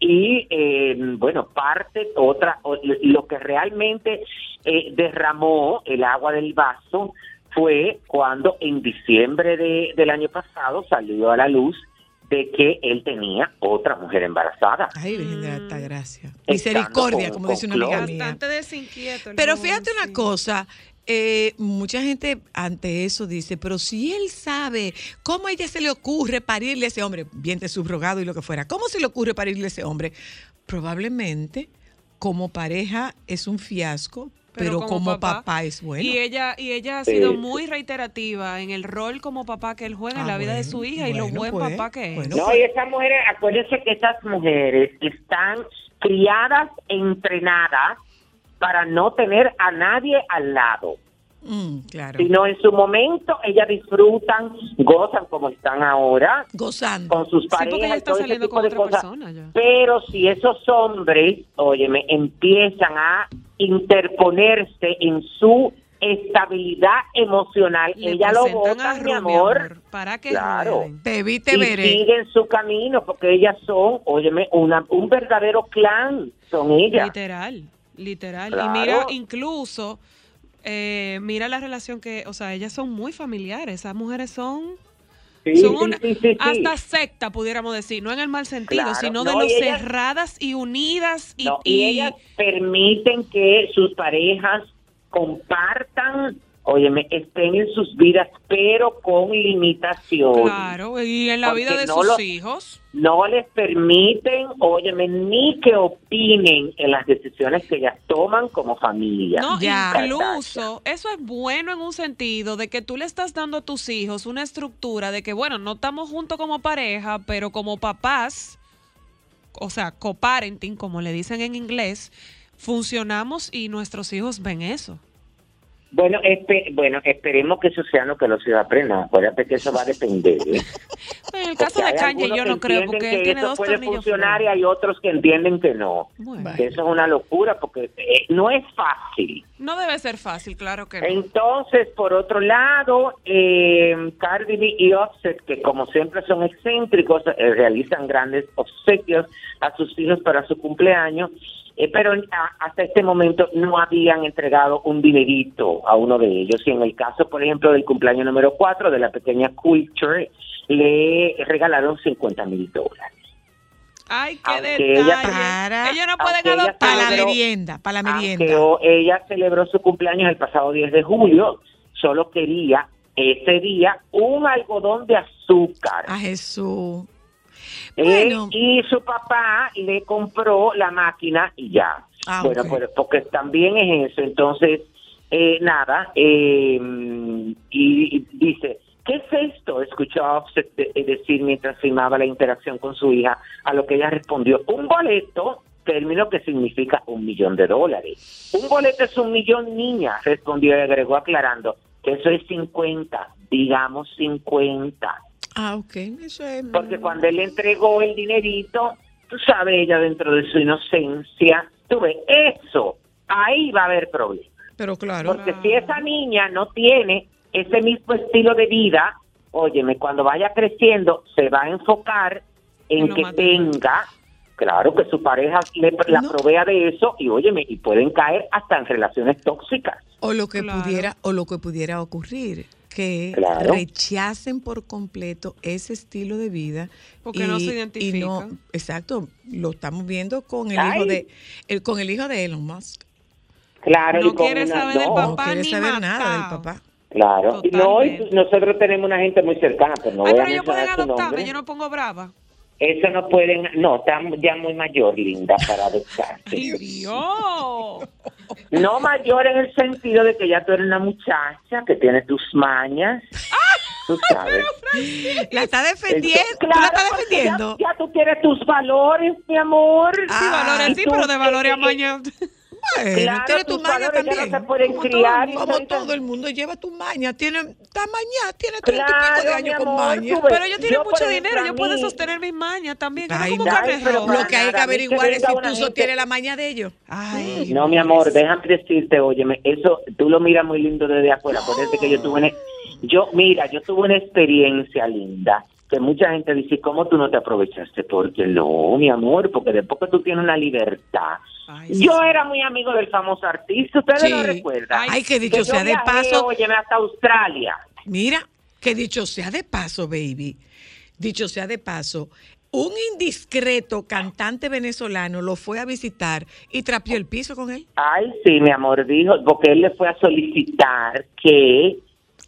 y eh, bueno parte otra lo que realmente eh, derramó el agua del vaso fue cuando en diciembre de- del año pasado salió a la luz de que él tenía otra mujer embarazada Ay, Virgen de Alta Gracia. Estando Misericordia, como dice una amiga mía. Bastante desinquieto. el Pero fíjate una cosa, eh, mucha gente ante eso dice, pero si él sabe cómo a ella se le ocurre parirle a ese hombre, vientre subrogado y lo que fuera, ¿cómo se le ocurre parirle a ese hombre? Probablemente como pareja es un fiasco, pero, como, papá, es bueno. Y ella, y ella ha sido sí. muy reiterativa en el rol como papá que él juega en Ah, la vida de su hija y lo buen pues, papá que es. bueno. no y esas mujeres acuérdense que esas mujeres están criadas entrenadas para no tener a nadie al lado Mm, claro. sino en su momento ellas disfrutan, gozan como están ahora Gozando. con sus parejas ella y está todo ese saliendo tipo con de otra cosas. persona ya. Pero si esos hombres, óyeme, empiezan a interponerse en su estabilidad emocional, Le ella lo vota, mi amor, Para que Claro. rueden. Te vi, te y veré. siguen su camino, porque ellas son, óyeme, una, un verdadero clan, son ellas. Literal, literal. Claro. Y mira, incluso, eh, mira la relación que, o sea, ellas son muy familiares. Esas mujeres son, Sí, son sí, una, sí, hasta secta, pudiéramos decir, no en el mal sentido, Claro. sino No, de lo ellas- cerradas y unidas y, No, y y- ellas permiten que sus parejas compartan, óyeme, estén en sus vidas, pero con limitaciones. Claro, y en la vida de no sus hijos. No les permiten, óyeme, ni que opinen en las decisiones que ellas toman como familia. No, Ya. incluso eso es bueno en un sentido de que tú le estás dando a tus hijos una estructura de que, bueno, no estamos juntos como pareja, pero como papás, o sea, coparenting, como le dicen en inglés, funcionamos y nuestros hijos ven eso. Bueno, espe- bueno, esperemos que eso sea lo que los hijos aprendan. Acuérdate que eso va a depender. ¿eh? En el caso Porque de Kanye yo no creo, porque que tiene eso dos puede funcionar y hay otros que entienden que no. Bueno, Que eso es una locura porque eh, no es fácil. no debe ser fácil, claro que no. Entonces, por otro lado, eh, Cardi B y Offset, que como siempre son excéntricos, eh, realizan grandes obsequios a sus hijos para su cumpleaños, eh, pero hasta este momento no habían entregado un dinerito a uno de ellos. Y en el caso, por ejemplo, del cumpleaños número 4 de la pequeña Culture, le regalaron 50 mil dólares. Ay, qué aunque detalle. ella- Para- Ellos no pueden aunque ella adoptar. Para la merienda, para la merienda. ella celebró su cumpleaños el pasado 10 de julio, solo quería ese día un algodón de azúcar. A Jesús. Eh, y su papá le compró la máquina y ya. Ah, bueno, pues, porque también es eso. Entonces, eh, nada, eh, y, y dice, ¿qué es esto? Escuchó a Offset de- de decir mientras filmaba la interacción con su hija, a lo que ella respondió, un boleto, término que significa un millón de dólares. Un boleto es un millón, niña, respondió y agregó aclarando que eso es 50, digamos 50. Ah, ok. Eso es. Porque cuando él le entregó el dinerito, tú sabes, ella dentro de su inocencia, tú ves, eso, ahí va a haber problemas. Pero claro. Porque si esa niña no tiene ese mismo estilo de vida, óyeme, cuando vaya creciendo, se va a enfocar en que material. tenga, claro, que su pareja le, la No. provea de eso, y óyeme, y pueden caer hasta en relaciones tóxicas. O lo que Claro. pudiera, o lo que pudiera ocurrir, que Claro. rechacen por completo ese estilo de vida. Porque no se y no- identifican. exacto, lo estamos viendo con el Ay. hijo de, el, con el hijo de Elon Musk. Claro, No quiere una- saber del papá. no quiere ni saber nada del papá. Claro, y no, y nosotros tenemos una gente muy cercana, pero no Ay, voy a pero ellos pueden adoptarme, yo no pongo brava. Eso no pueden, no, está ya muy mayor, linda, para adoptarse. ¡Ay, Dios! No mayor en el sentido de que ya tú eres una muchacha que tiene tus mañas. Tú sabes. La está defendiendo, Entonces, tú la porque defendiendo. Ya, ya tú tienes tus valores, mi amor. Sí, Ah, valores y sí, pero de valores a mañana. Bueno, claro, tiene tu maña no también. se pueden como criar todo, como el mundo lleva tu maña, tiene, está maña, tiene treinta y pico de Claro, años con maña. Pero ellos tienen yo, por mucho dinero, pueden mí- sostener mis mañas también. no Ay, no, pero Lo que hay que averiguar es si tú sostienes la maña de ellos. Ay, No, mi amor, déjame decirte, óyeme, eso tú lo miras muy lindo desde afuera. Acuérdate que yo tuve una, yo, mira, yo tuve una experiencia linda que mucha gente dice, ¿cómo tú no te aprovechaste? Porque no, mi amor, porque después que tú tienes una libertad. Ay, sí. Yo era muy amigo del famoso artista, ustedes Sí. lo recuerdan. Ay, que dicho sea de paso, óyeme, hasta Australia. Mira, que dicho sea de paso, baby, dicho sea de paso, un indiscreto cantante venezolano lo fue a visitar y trapió el piso con él. Ay, sí, mi amor, dijo, porque él le fue a solicitar que.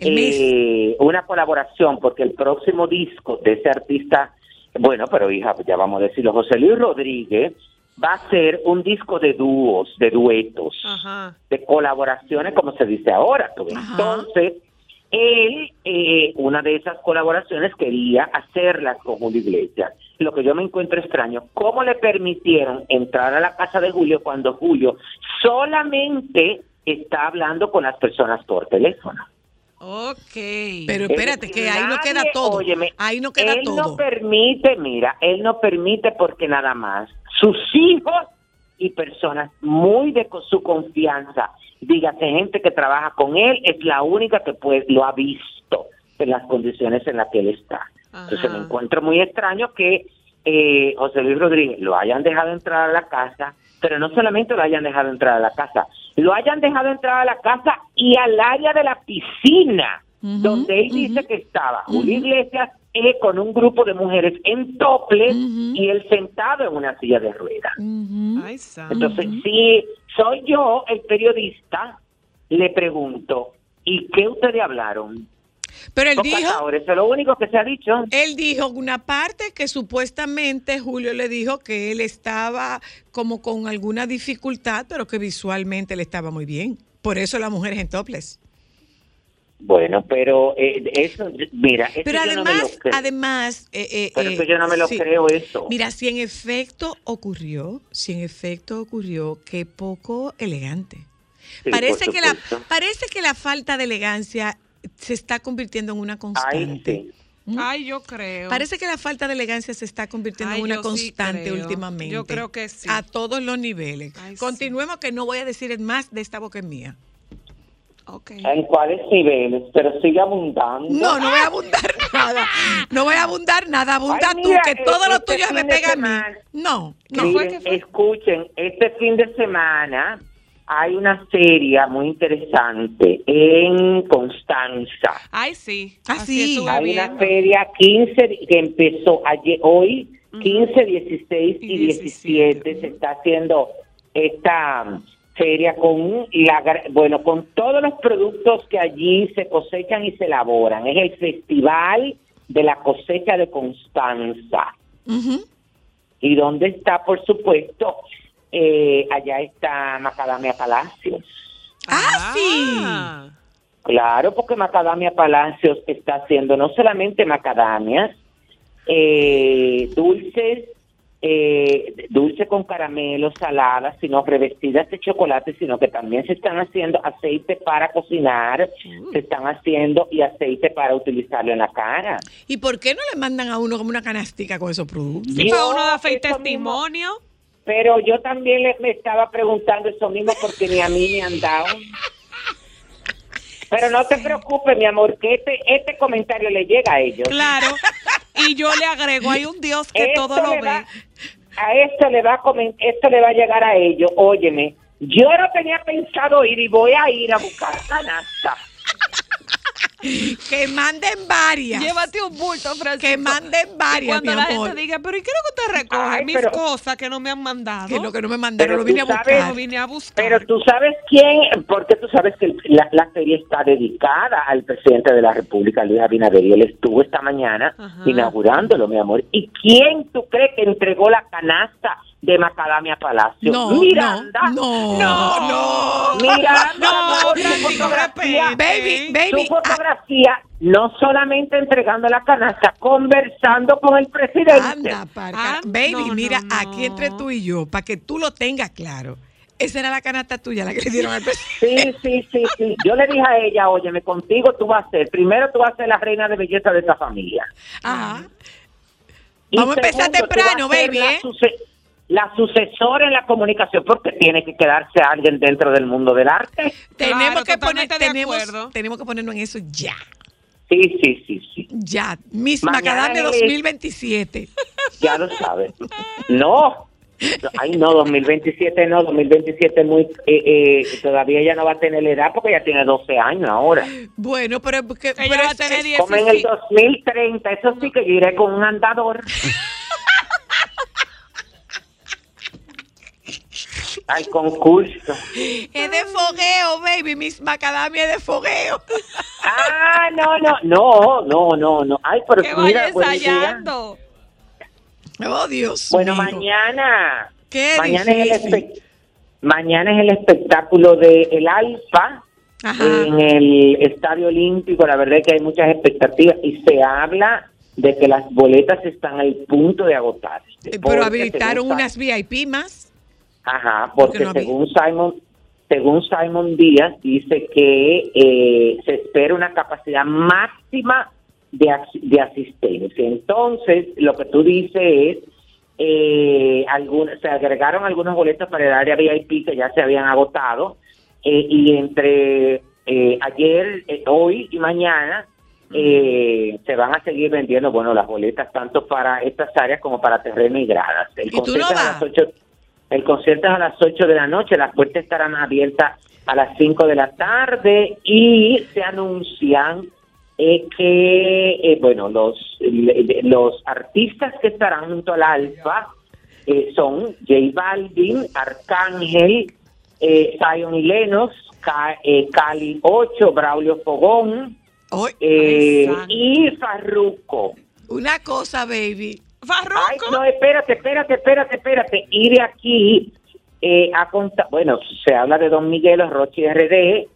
Eh, una colaboración, porque el próximo disco de ese artista, bueno, pero hija, ya vamos a decirlo, José Luis Rodríguez va a ser un disco de dúos, de duetos, Ajá. de colaboraciones, como se dice ahora. Entonces, él, eh, una de esas colaboraciones quería hacerlas con Julio Iglesias. Lo que yo me encuentro extraño, ¿cómo le permitieron entrar a la casa de Julio cuando Julio solamente está hablando con las personas por teléfono? Ok. Pero Es espérate, que ahí no queda todo. óyeme, ahí no queda él todo. no permite, mira, él no permite porque nada más sus hijos y personas muy de su confianza, dígase gente que trabaja con él, es la única que pues lo ha visto en las condiciones en las que él está. Entonces Ajá. me encuentro muy extraño que eh, José Luis Rodríguez lo hayan dejado entrar a la casa, pero no solamente lo hayan dejado entrar a la casa, lo hayan dejado entrar a la casa y al área de la piscina, donde él dice que estaba Julio Iglesias eh, con un grupo de mujeres en toples Ujú. y él sentado en una silla de ruedas. Entonces, si soy yo el periodista, le pregunto, ¿Y qué ustedes hablaron? Pero él dijo, ahora eso es lo único que se ha dicho. él dijo una parte que supuestamente Julio le dijo que él estaba como con alguna dificultad, pero que visualmente le estaba muy bien. Por eso las mujeres en topless. Bueno, pero eh, eso, mira, eso Pero yo no me lo además, creo. además, eh, eh, Pero eh, eso yo no me lo creo eso. Mira, si en efecto ocurrió, si en efecto ocurrió, qué poco elegante. Sí, parece por que la supuesto. parece que la falta de elegancia se está convirtiendo en una Ay, constante. sí. Ay, yo creo. Parece que la falta de elegancia se está convirtiendo Ay, en una sí constante últimamente. Yo creo que sí. A todos los niveles. Ay, sí. Continuemos que no voy a decir más de esta boca mía. Ok. ¿En cuáles niveles? Pero sigue abundando. No, no voy a abundar nada. No voy a abundar nada. Abunda Ay, tú, que todo lo este tuyo fin me pega a mí. No, no. Miren, fue que fue? escuchen, este fin de semana hay una feria muy interesante en Constanza. Ay, sí. Ah, Así sí. estuve Hay una feria 15 que empezó ayer, hoy, 15, 16 y Y 17. 17. Se está haciendo esta mm, feria con la bueno con todos los productos que allí se cosechan y se elaboran. Es el festival de la cosecha de Constanza. Y donde está, por supuesto, eh, allá está Macadamia Palacios. Ah, sí. Ah. Claro, porque Macadamia Palacios está haciendo no solamente macadamias, eh, dulces, eh, dulce con caramelo, saladas, sino revestidas de chocolate, sino que también se están haciendo aceite para cocinar, se están haciendo y aceite para utilizarlo en la cara. ¿Y por qué no le mandan a uno como una canastica con esos productos? Sí, para uno da fe mismo. Pero yo también le- me estaba preguntando eso mismo porque ni a mí me han dado. Pero no te preocupes, mi amor, que este, este comentario le llega a ellos. Claro. Y yo le agrego, hay un Dios que Esto todo lo ve. va- a esto le va a esto le va a llegar a ellos. Óyeme, yo no tenía pensado ir y voy a ir a buscar canasta. Que manden varias. Llévate un bulto, Francisco. Que manden Y varias, cuando mi la amor. gente diga, pero ¿y qué es lo que usted recoge? Ay, Mis pero- cosas que no me han mandado. Que lo que no me mandaron, Pero lo vine a sabes- buscar. Lo vine a buscar. Pero tú sabes quién, porque tú sabes que la, la feria está dedicada al presidente de la República, Luis Abinader, y él estuvo esta mañana Ajá. inaugurándolo, mi amor. ¿Y quién tú crees que entregó la canasta de Macadamia Palacio? No, Miranda. no, no, no. Miranda, No, fotografía, Baby, baby. ah, fotografía, no solamente entregando la canasta, conversando con el presidente. Anda, parca. Ah, Baby, no, mira, no, aquí entre tú y yo, para que tú lo tengas claro. Esa era la canasta tuya, la que le dieron al presidente. Sí, sí, sí, sí. Yo le dije a ella, óyeme, contigo tú vas a ser, primero tú vas a ser la reina de belleza de esa familia. Ajá. Y Vamos a empezar temprano, baby, ¿eh? La sucesora en la comunicación, porque tiene que quedarse alguien dentro del mundo del arte. tenemos que poner, tenemos, acuerdo. tenemos que ponernos en eso ya. Sí, sí, sí, sí. Ya. Miss Macadamia es- 2027. Ya lo sabes. No. Ay, no, 2027 no, 2027 muy, eh, eh, todavía ella no va a tener la edad porque ella tiene 12 años ahora. Bueno, pero, porque, Ella pero va a tener es- 10. Como en el 2030, eso sí que yo iré con un andador. Al concurso. es de fogueo, baby. Miss Macadamia es de fogueo. Ah, no, no, no, no, no, no. Ay, pero Que mira, ensayando. Oh, Dios Bueno, mío. mañana. Qué mañana es, el mañana es el espectáculo de El Alfa Ajá. en el Estadio Olímpico. La verdad es que hay muchas expectativas y se habla de que las boletas están al punto de agotarse. Pero habilitaron unas VIP más. Ajá, Porque no según Simon, según Simon Díaz dice que eh, se espera una capacidad máxima de, de asistencia. Entonces, lo que tú dices es, eh, algunos, se agregaron algunos boletos para el área VIP que ya se habían agotado eh, y entre eh, ayer, eh, hoy y mañana eh, se van a seguir vendiendo, bueno, las boletas tanto para estas áreas como para terreno y gradas. El ¿Y tú no concierto es a vas? las 8 el concierto es a las 8 de la noche, las puertas estarán abiertas a las 5 de la tarde y se anuncian eh, que, eh, bueno, los, los artistas que estarán junto al Alfa eh, son J Balvin, Arcángel, Zion Ca- eh, Cali 8, Braulio Fogón y Farruco. una cosa, baby. Ay, Farruko. no, espérate, espérate, espérate, espérate. Y de aquí eh, a contar, bueno, se habla de Don Miguel Rochi RD,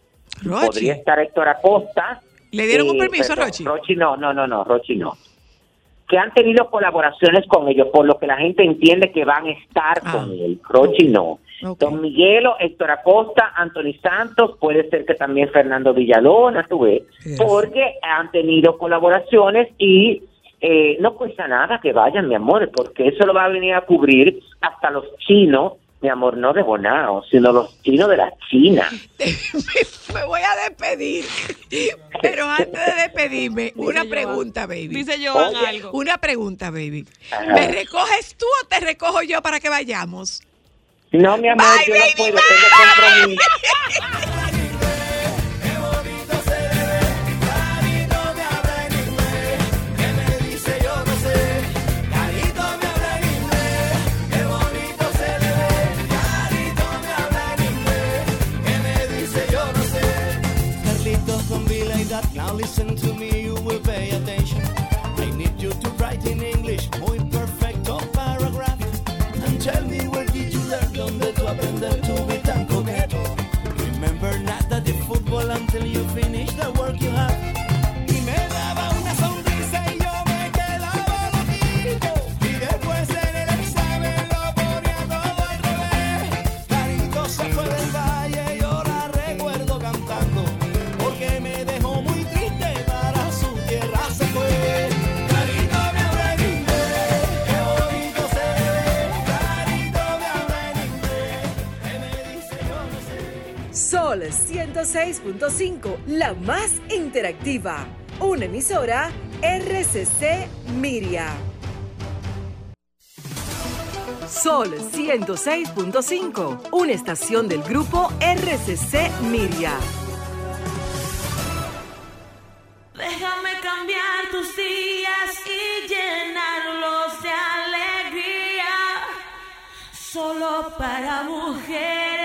Rochi. podría estar Héctor Acosta. ¿Le dieron un Eh, permiso a Rochi? Rochi no, no, no, no, Rochi no. Que han tenido colaboraciones con ellos, por lo que la gente entiende que van a estar Ah. con él. Rochi no. Don Miguelo, Héctor Acosta, Anthony Santos, puede ser que también Fernando Villalona, tú ves, Yes. porque han tenido colaboraciones y eh, no cuesta nada que vayan, mi amor, porque eso lo va a venir a cubrir hasta los chinos, mi amor, no de Bonao, sino los chinos de la China. me voy a despedir. Pero antes de despedirme, una pregunta, baby. Dice Oye. algo. Una pregunta, baby. Ajá. ¿Me recoges tú o te recojo yo para que vayamos? No, mi amor, Bye, yo no baby, puedo, bye. tengo compromiso. Now listen to me, Sol 106.5, la más interactiva. Una emisora RCC Miria. Sol 106.5, una estación del grupo RCC Miria. Déjame cambiar tus días y llenarlos de alegría. Solo para mujeres.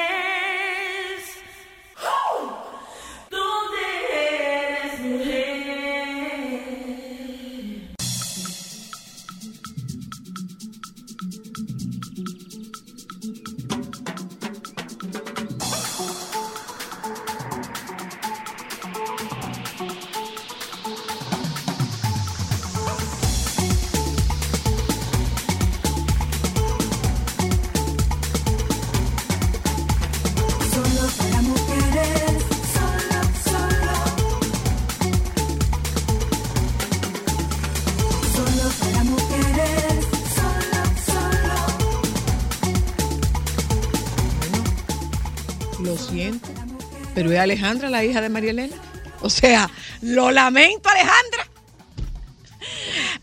Alejandra, la hija de María Elena. O sea, lo lamento, Alejandra.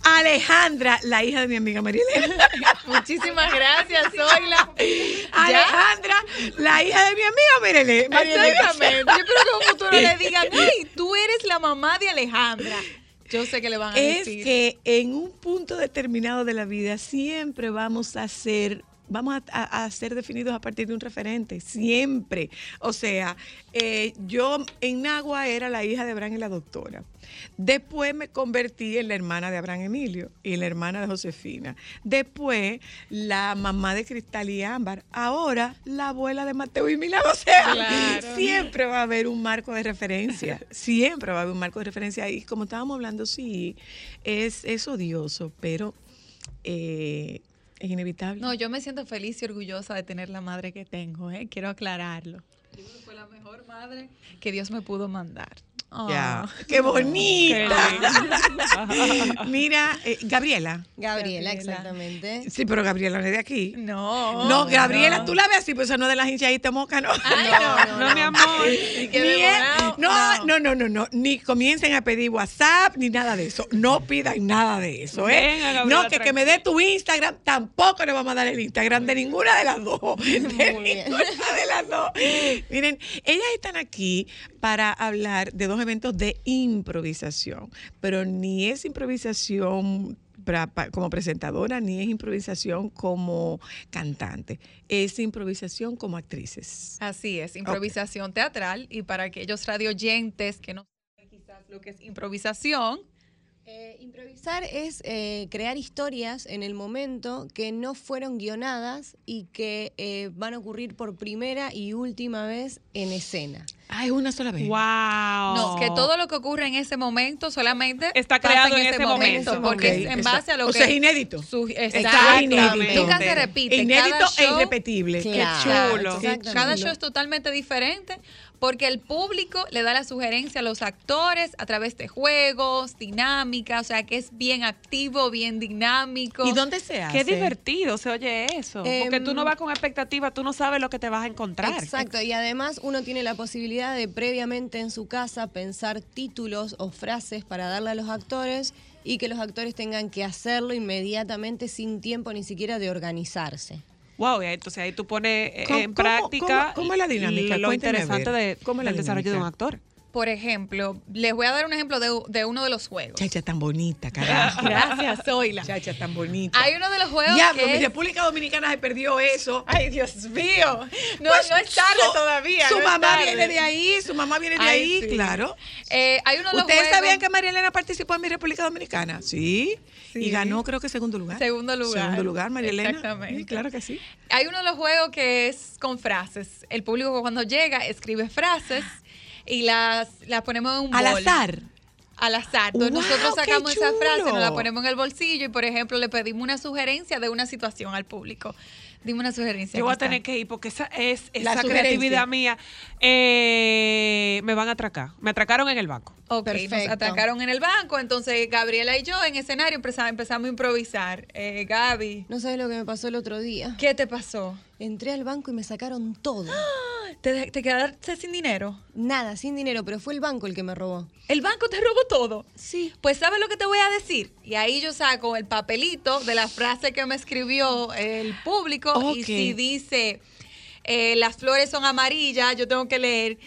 Alejandra, la hija de mi amiga María Elena. Muchísimas gracias, Zoila. Alejandra, la hija de mi amiga María Elena. Exactamente. Yo espero que en un futuro le digan, ay, tú eres la mamá de Alejandra. Yo sé que le van a Es decir. que en un punto determinado de la vida siempre vamos a ser vamos a, a- ser definidos a partir de un referente, siempre. O sea, eh, yo en Nagua era la hija de Abraham y la doctora. Después me convertí en la hermana de Abraham Emilio y la hermana de Josefina. Después, la mamá de Cristal y Ámbar. Ahora, la abuela de Mateo y Milán. O sea, Claro. siempre va a haber un marco de referencia. Siempre va a haber un marco de referencia. Y como estábamos hablando, sí, es, es odioso, pero eh, es inevitable. No, yo me siento feliz y orgullosa de tener la madre que tengo, ¿eh? Quiero aclararlo. Fue la mejor madre que Dios me pudo mandar. Ya. Ah. ¡Qué bonita! Mira, eh, Gabriela. Gabriela, exactamente. Sí, pero Gabriela no es de aquí. No. No, Gabriela, tú la ves así, pues eso no es de las hinchaditas moca, no. No, mi amor. Y que Ni de es- Bonao, no, no, no, no, no, ni comiencen a pedir WhatsApp ni nada de eso. No pidan nada de eso, ¿eh? Venga, Gabriela, no, que, que me dé tu Instagram, tampoco le vamos a dar el Instagram de ninguna de las dos. De Muy bien. ninguna de las dos. Miren, ellas están aquí para hablar de dos eventos de improvisación, pero ni es improvisación como presentadora, ni es improvisación como cantante. Es improvisación como actrices. Así es, improvisación teatral. Y para aquellos radioyentes que no saben quizás lo que es improvisación, Eh, improvisar es eh, crear historias en el momento que no fueron guionadas y que eh, van a ocurrir por primera y última vez en escena. Ah, es una sola vez. ¡Wow! no, que todo lo que ocurre en ese momento solamente Está creado en ese momento. porque es en base a lo o que sea, es inédito. su- Está inédito. Nunca se repite. Inédito Cada e irrepetible. Claro, Qué chulo. Cada show es totalmente diferente porque el público le da la sugerencia a los actores a través de juegos, dinámica, o sea que es bien activo, bien dinámico. ¿Y dónde se hace? Qué divertido se oye eso. porque tú no Em, vas con expectativa, tú no sabes lo que te vas a encontrar. Exacto, y además uno tiene la posibilidad de previamente en su casa pensar títulos o frases para darle a los actores y que los actores tengan que hacerlo inmediatamente sin tiempo ni siquiera de organizarse. Wow, entonces ahí tú pones eh, ¿Cómo- en cómo- práctica cómo- cómo es la dinámica? lo Cuénteme interesante de, ¿Cómo del desarrollo de un dinámica? actor. Por ejemplo, les voy a dar un ejemplo de, de uno de los juegos. Chacha tan bonita, carajo. Gracias, Zoila. Chacha tan bonita. Hay uno de los juegos Diablo, que mi es- República Dominicana se perdió eso. Ay, Dios mío. No, Pues, no es tarde su- todavía. Su no mamá tarde. viene de ahí, su mamá viene de Ay, ahí, sí. claro. Eh, hay uno de los ¿Ustedes juegos- sabían que María Elena participó en mi República Dominicana? Sí. Sí. Y ganó, creo que segundo lugar. Segundo lugar. Segundo lugar, María Elena. Exactamente. Sí, claro que sí. Hay uno de los juegos que es con frases. El público cuando llega escribe frases y las, las ponemos en un Al bol. azar. Al azar. Entonces ¡Wow, nosotros sacamos esa frase, nos la ponemos en el bolsillo y, por ejemplo, le pedimos una sugerencia de una situación al público. Dime una sugerencia. Yo voy a tener que ir porque esa es esa creatividad mía. Eh, me van a atracar. Me atracaron en el banco. Ok, nos atacaron en el banco, entonces Gabriela y yo en escenario empezamos, empezamos a improvisar. Eh, Gaby, No sabes lo que me pasó el otro día. ¿qué te pasó? Entré al banco y me sacaron todo. ¿Te, te quedaste sin dinero? Nada, sin dinero, pero fue el banco el que me robó. ¿El banco te robó todo? Sí. Pues ¿sabes lo que te voy a decir? Y ahí yo saco el papelito de la frase que me escribió el público y Ok. si dice eh, las flores son amarillas, yo tengo que leer.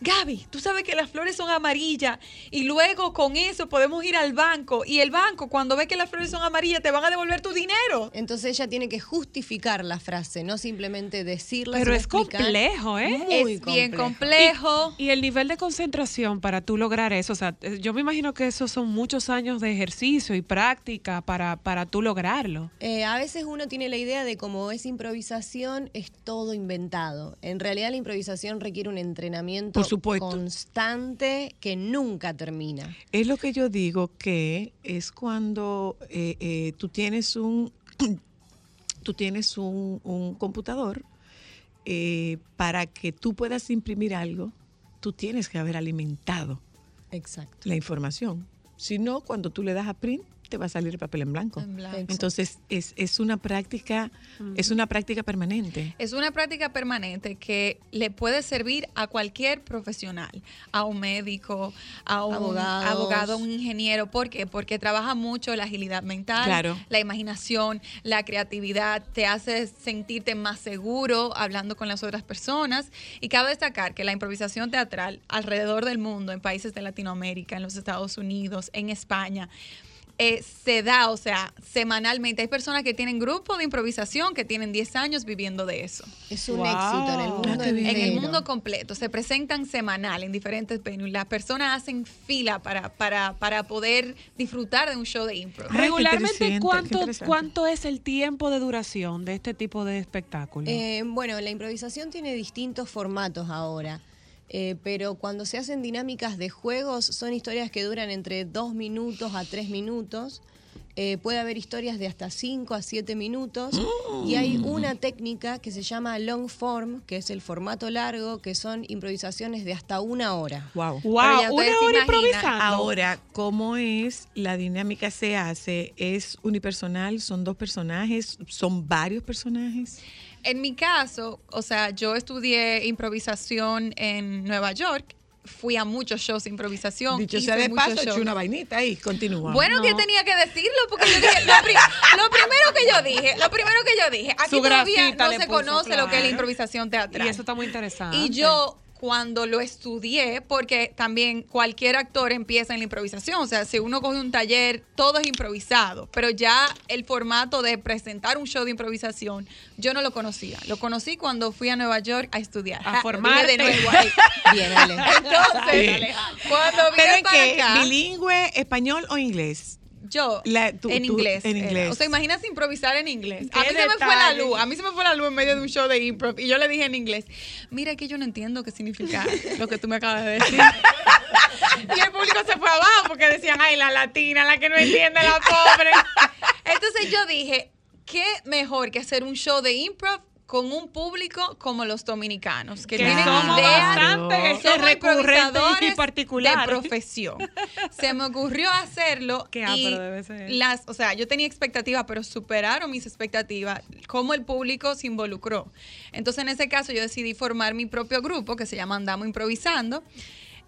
Gaby, tú sabes que las flores son amarillas y luego con eso podemos ir al banco y el banco cuando ve que las flores son amarillas te van a devolver tu dinero. Entonces ella tiene que justificar la frase, no simplemente decirla. Pero es explicar. complejo, ¿eh? Muy es bien complejo. complejo. Y el nivel de concentración para tú lograr eso, o sea, eh, yo me imagino que esos son muchos años de ejercicio y práctica para, para tú lograrlo. Eh, a veces uno tiene la idea de como es improvisación, es todo inventado. En realidad la improvisación requiere un entrenamiento Por supuesto. constante que nunca termina. Es lo que yo digo que es cuando eh, eh, tú tienes un tú tienes un, un computador eh, para que tú puedas imprimir algo, tú tienes que haber alimentado Exacto. la información. Si no, cuando tú le das a print, te va a salir el papel en blanco. En blanco. Entonces es, es una práctica, es una práctica permanente. Es una práctica permanente que le puede servir a cualquier profesional, a un médico, a un Abogados. abogado, a un ingeniero. ¿Por qué? Porque trabaja mucho la agilidad mental, Claro. la imaginación, la creatividad, te hace sentirte más seguro hablando con las otras personas. Y cabe destacar que la improvisación teatral alrededor del mundo, en países de Latinoamérica, en los Estados Unidos, en España, eh, se da, o sea, semanalmente. Hay personas que tienen grupos de improvisación que tienen 10 años viviendo de eso. Es un Wow. éxito en el mundo Ah. En el mundo completo. Se presentan semanal en diferentes venues. Las personas hacen fila para, para, para poder disfrutar de un show de impro. Ay, Regularmente, ¿cuánto. ¿cuánto es el tiempo de duración de este tipo de espectáculo? Eh, bueno, la improvisación tiene distintos formatos ahora, eh, pero cuando se hacen dinámicas de juegos son historias que duran entre dos minutos a tres minutos. Eh, puede haber historias de hasta 5 a 7 minutos y hay una técnica que se llama long form, que es el formato largo, que son improvisaciones de hasta una hora. Wow. wow, una hora improvisando. Ahora, ¿cómo es la dinámica se hace? ¿Es unipersonal? ¿Son dos personajes? ¿Son varios personajes? En mi caso, o sea, yo estudié improvisación en Nueva York. Fui a muchos shows de improvisación. Dicho sea de paso, shows. eché una vainita ahí, continúa. Bueno, que No. tenía que decirlo, porque yo dije, lo, pri- lo primero que yo dije, lo primero que yo dije, aquí Su todavía no se puso, conoce lo que es la improvisación teatral. Y eso está muy interesante. Y yo cuando lo estudié, porque también cualquier actor empieza en la improvisación. O sea, si uno coge un taller, todo es improvisado. Pero ya el formato de presentar un show de improvisación, yo no lo conocía. Lo conocí cuando fui a Nueva York a estudiar. A dije de nuevo ahí. Bien, Ale. Entonces, cuando ¿Pero vine en para qué? acá, ¿Bilingüe, español o inglés? Yo La- tú- en tú- inglés. en era. inglés. O sea, imagínate improvisar en inglés. A mí se me fue la luz. A mí se me fue la luz en medio de un show de improv. Y yo le dije en inglés, mira que yo no entiendo qué significa lo que tú me acabas de decir. y el público se fue abajo porque decían, ay, la latina, la que no entiende, la pobre. Entonces yo dije, ¿qué mejor que hacer un show de improv? Con un público como los dominicanos, que Que tienen somos ideas recurrentes y particulares. de profesión. Se me ocurrió hacerlo Qué y ápero debe ser. las, o sea, yo tenía expectativas, pero superaron mis expectativas, cómo el público se involucró. Entonces, en ese caso, yo decidí formar mi propio grupo que se llama Andamos Improvisando.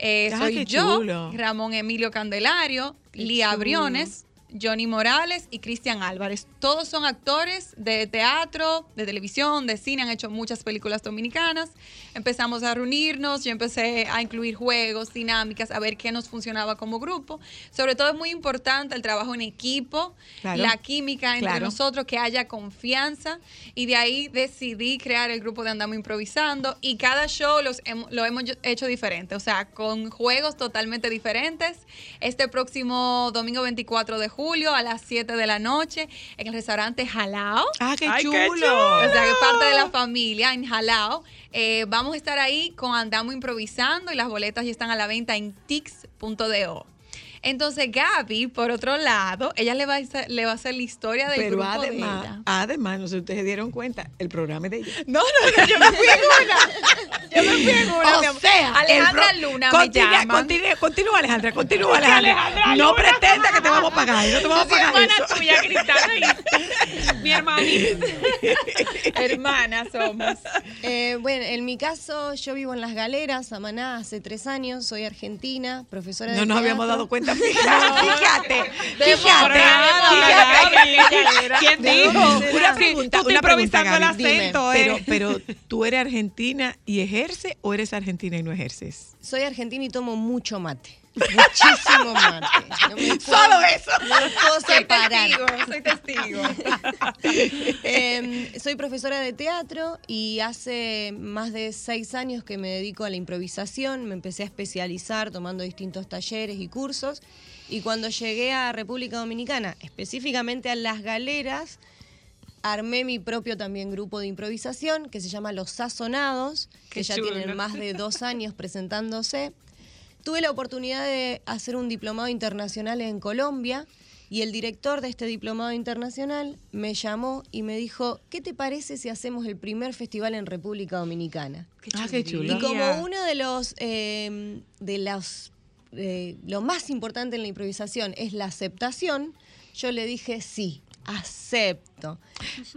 Eh, Ah, soy yo. Ramón Emilio Candelario, Lía chulo. Briones, Johnny Morales y Cristian Álvarez. Todos son actores de teatro, de televisión, de cine, han hecho muchas películas dominicanas. Empezamos a reunirnos, yo empecé a incluir juegos, dinámicas, a ver qué nos funcionaba como grupo. Sobre todo es muy importante el trabajo en equipo, Claro. la química entre Claro. nosotros, que haya confianza. Y de ahí decidí crear el grupo de Andamos Improvisando. Y cada show los hem- lo hemos hecho diferente, o sea, con juegos totalmente diferentes. Este próximo domingo 24 de julio a las 7 de la noche en el restaurante Jalao. Ah, qué Ay, chulo. qué chulo. O sea, que es parte de la familia en Jalao. Eh, vamos a estar ahí con Andamos Improvisando y las boletas ya están a la venta en tix.do. Entonces Gaby, por otro lado, ella le va a hacer, le va a hacer la historia del Pero grupo de además, ella. además, no sé si ustedes se dieron cuenta, el programa es de ella. No, no, no, yo me fui en una. Yo me fui en una. mi amor. Alejandra Luna me continúa, llama. Continúa, continúa, Alejandra, continúa, Alejandra. no pretenda que te vamos a pagar, no te vamos a pagar eso. tuya, Cristal, y mi hermanita. Hermanas somos. Eh, bueno, en mi caso, yo vivo en Las Galeras, Amaná, hace tres años, soy argentina, profesora de No nos habíamos dado cuenta. Fíjate, fíjate. ¿Quién ¿De dijo? Una pregunta, Tú una improvisando Gaby. Acento, Pero, ¿eh? pero, ¿tú eres argentina y ejerces o eres argentina y no ejerces? Soy argentina y tomo mucho mate. Muchísimo mate. No me Solo eso. No me puedo Soy separar. testigo, soy testigo. Eh, soy profesora de teatro y hace más de seis años que me dedico a la improvisación. Me empecé a especializar tomando distintos talleres y cursos. Y cuando llegué a República Dominicana, específicamente a Las Galeras, armé mi propio también grupo de improvisación que se llama Los Sazonados, que Qué ya chulo. tienen más de dos años presentándose. Tuve la oportunidad de hacer un diplomado internacional en Colombia y el director de este diplomado internacional me llamó y me dijo, ¿qué te parece si hacemos el primer festival en República Dominicana? Ah, qué chulo. Y como uno de los, eh, de los, eh, lo más importante en la improvisación es la aceptación, yo le dije sí, acepto.